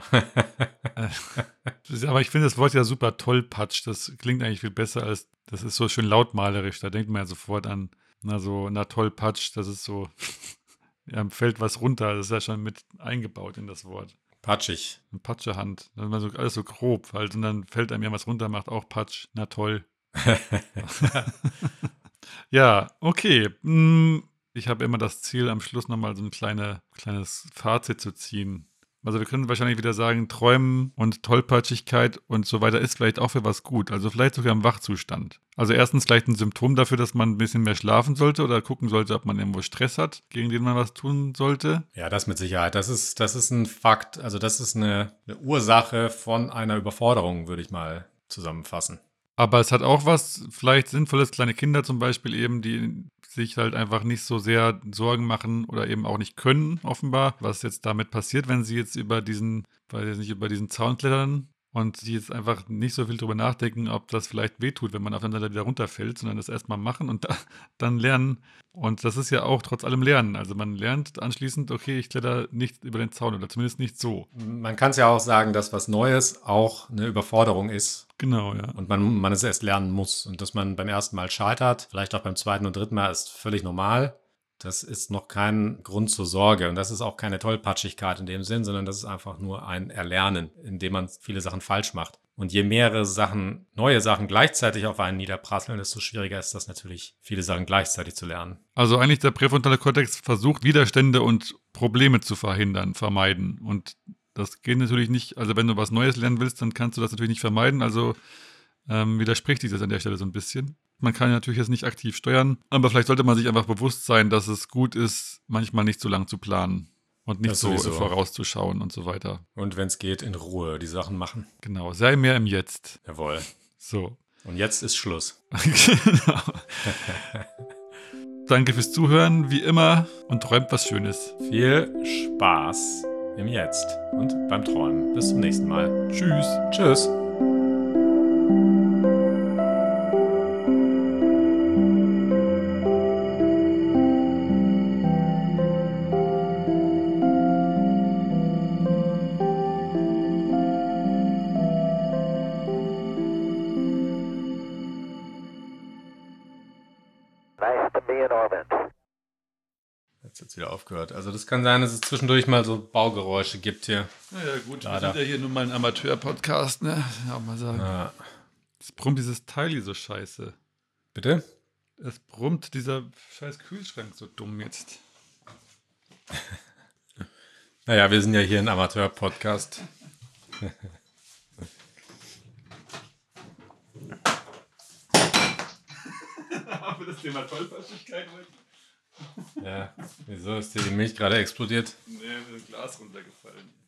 Ist- Aber ich finde das Wort ja super tollpatsch. Das klingt eigentlich viel besser als, das ist so schön lautmalerisch. Da denkt man ja sofort an, na so, na tollpatsch, das ist so, ja, fällt was runter. Das ist ja schon mit eingebaut in das Wort. Patschig. Eine Patschehand. Das ist mal so, alles so grob halt. Und dann fällt einem ja was runter, macht auch Patsch. Na toll. ja, okay. Hm, Ich habe immer das Ziel, am Schluss nochmal so ein kleine, kleines Fazit zu ziehen. Also wir können wahrscheinlich wieder sagen, Träumen und Tollpatschigkeit und so weiter ist vielleicht auch für was gut. Also vielleicht sogar im Wachzustand. Also erstens vielleicht ein Symptom dafür, dass man ein bisschen mehr schlafen sollte oder gucken sollte, ob man irgendwo Stress hat, gegen den man was tun sollte. Ja, das mit Sicherheit. Das ist, das ist ein Fakt. Also das ist eine, eine Ursache von einer Überforderung, würde ich mal zusammenfassen. Aber es hat auch was vielleicht Sinnvolles, kleine Kinder zum Beispiel eben, die sich halt einfach nicht so sehr Sorgen machen oder eben auch nicht können, offenbar, was jetzt damit passiert, wenn sie jetzt über diesen, weiß ich nicht, über diesen Zaun klettern und die jetzt einfach nicht so viel drüber nachdenken, ob das vielleicht wehtut, wenn man aufeinander wieder runterfällt, sondern das erstmal machen und da, dann lernen. Und das ist ja auch trotz allem Lernen. Also man lernt anschließend, okay, ich kletter nicht über den Zaun oder zumindest nicht so. Man kann es ja auch sagen, dass was Neues auch eine Überforderung ist Genau, ja. und man, man es erst lernen muss. Und dass man beim ersten Mal scheitert, vielleicht auch beim zweiten und dritten Mal, ist völlig normal. Das ist noch kein Grund zur Sorge. Und das ist auch keine Tollpatschigkeit in dem Sinn, sondern das ist einfach nur ein Erlernen, in dem man viele Sachen falsch macht. Und je mehrere Sachen, neue Sachen gleichzeitig auf einen niederprasseln, desto schwieriger ist das natürlich, viele Sachen gleichzeitig zu lernen. Also eigentlich der präfrontale Kortex versucht Widerstände und Probleme zu verhindern, vermeiden. Und das geht natürlich nicht, also wenn du was Neues lernen willst, dann kannst du das natürlich nicht vermeiden. Also ähm, widerspricht sich das an der Stelle so ein bisschen. Man kann natürlich jetzt nicht aktiv steuern, aber vielleicht sollte man sich einfach bewusst sein, dass es gut ist, manchmal nicht so lang zu planen und nicht Das so sowieso. vorauszuschauen und so weiter. Und wenn es geht, in Ruhe die Sachen machen. Genau, sei mehr im Jetzt. Jawohl. So. Und jetzt ist Schluss. genau. Danke fürs Zuhören, wie immer, und träumt was Schönes. Viel Spaß im Jetzt und beim Träumen. Bis zum nächsten Mal. Tschüss. Tschüss. gehört. Also das kann sein, dass es zwischendurch mal so Baugeräusche gibt hier. Naja gut, Leider. wir sind ja hier nur mal ein Amateur-Podcast, ne? Ja, mal sagen. Ja. Es brummt dieses Teil hier so scheiße. Bitte? Es brummt dieser scheiß Kühlschrank so dumm jetzt. naja, wir sind ja hier ein Amateur-Podcast. Haben das Thema Tollpatschigkeit heute? Ja, wieso ist dir die Milch gerade explodiert? Nee, mir ist ein Glas runtergefallen.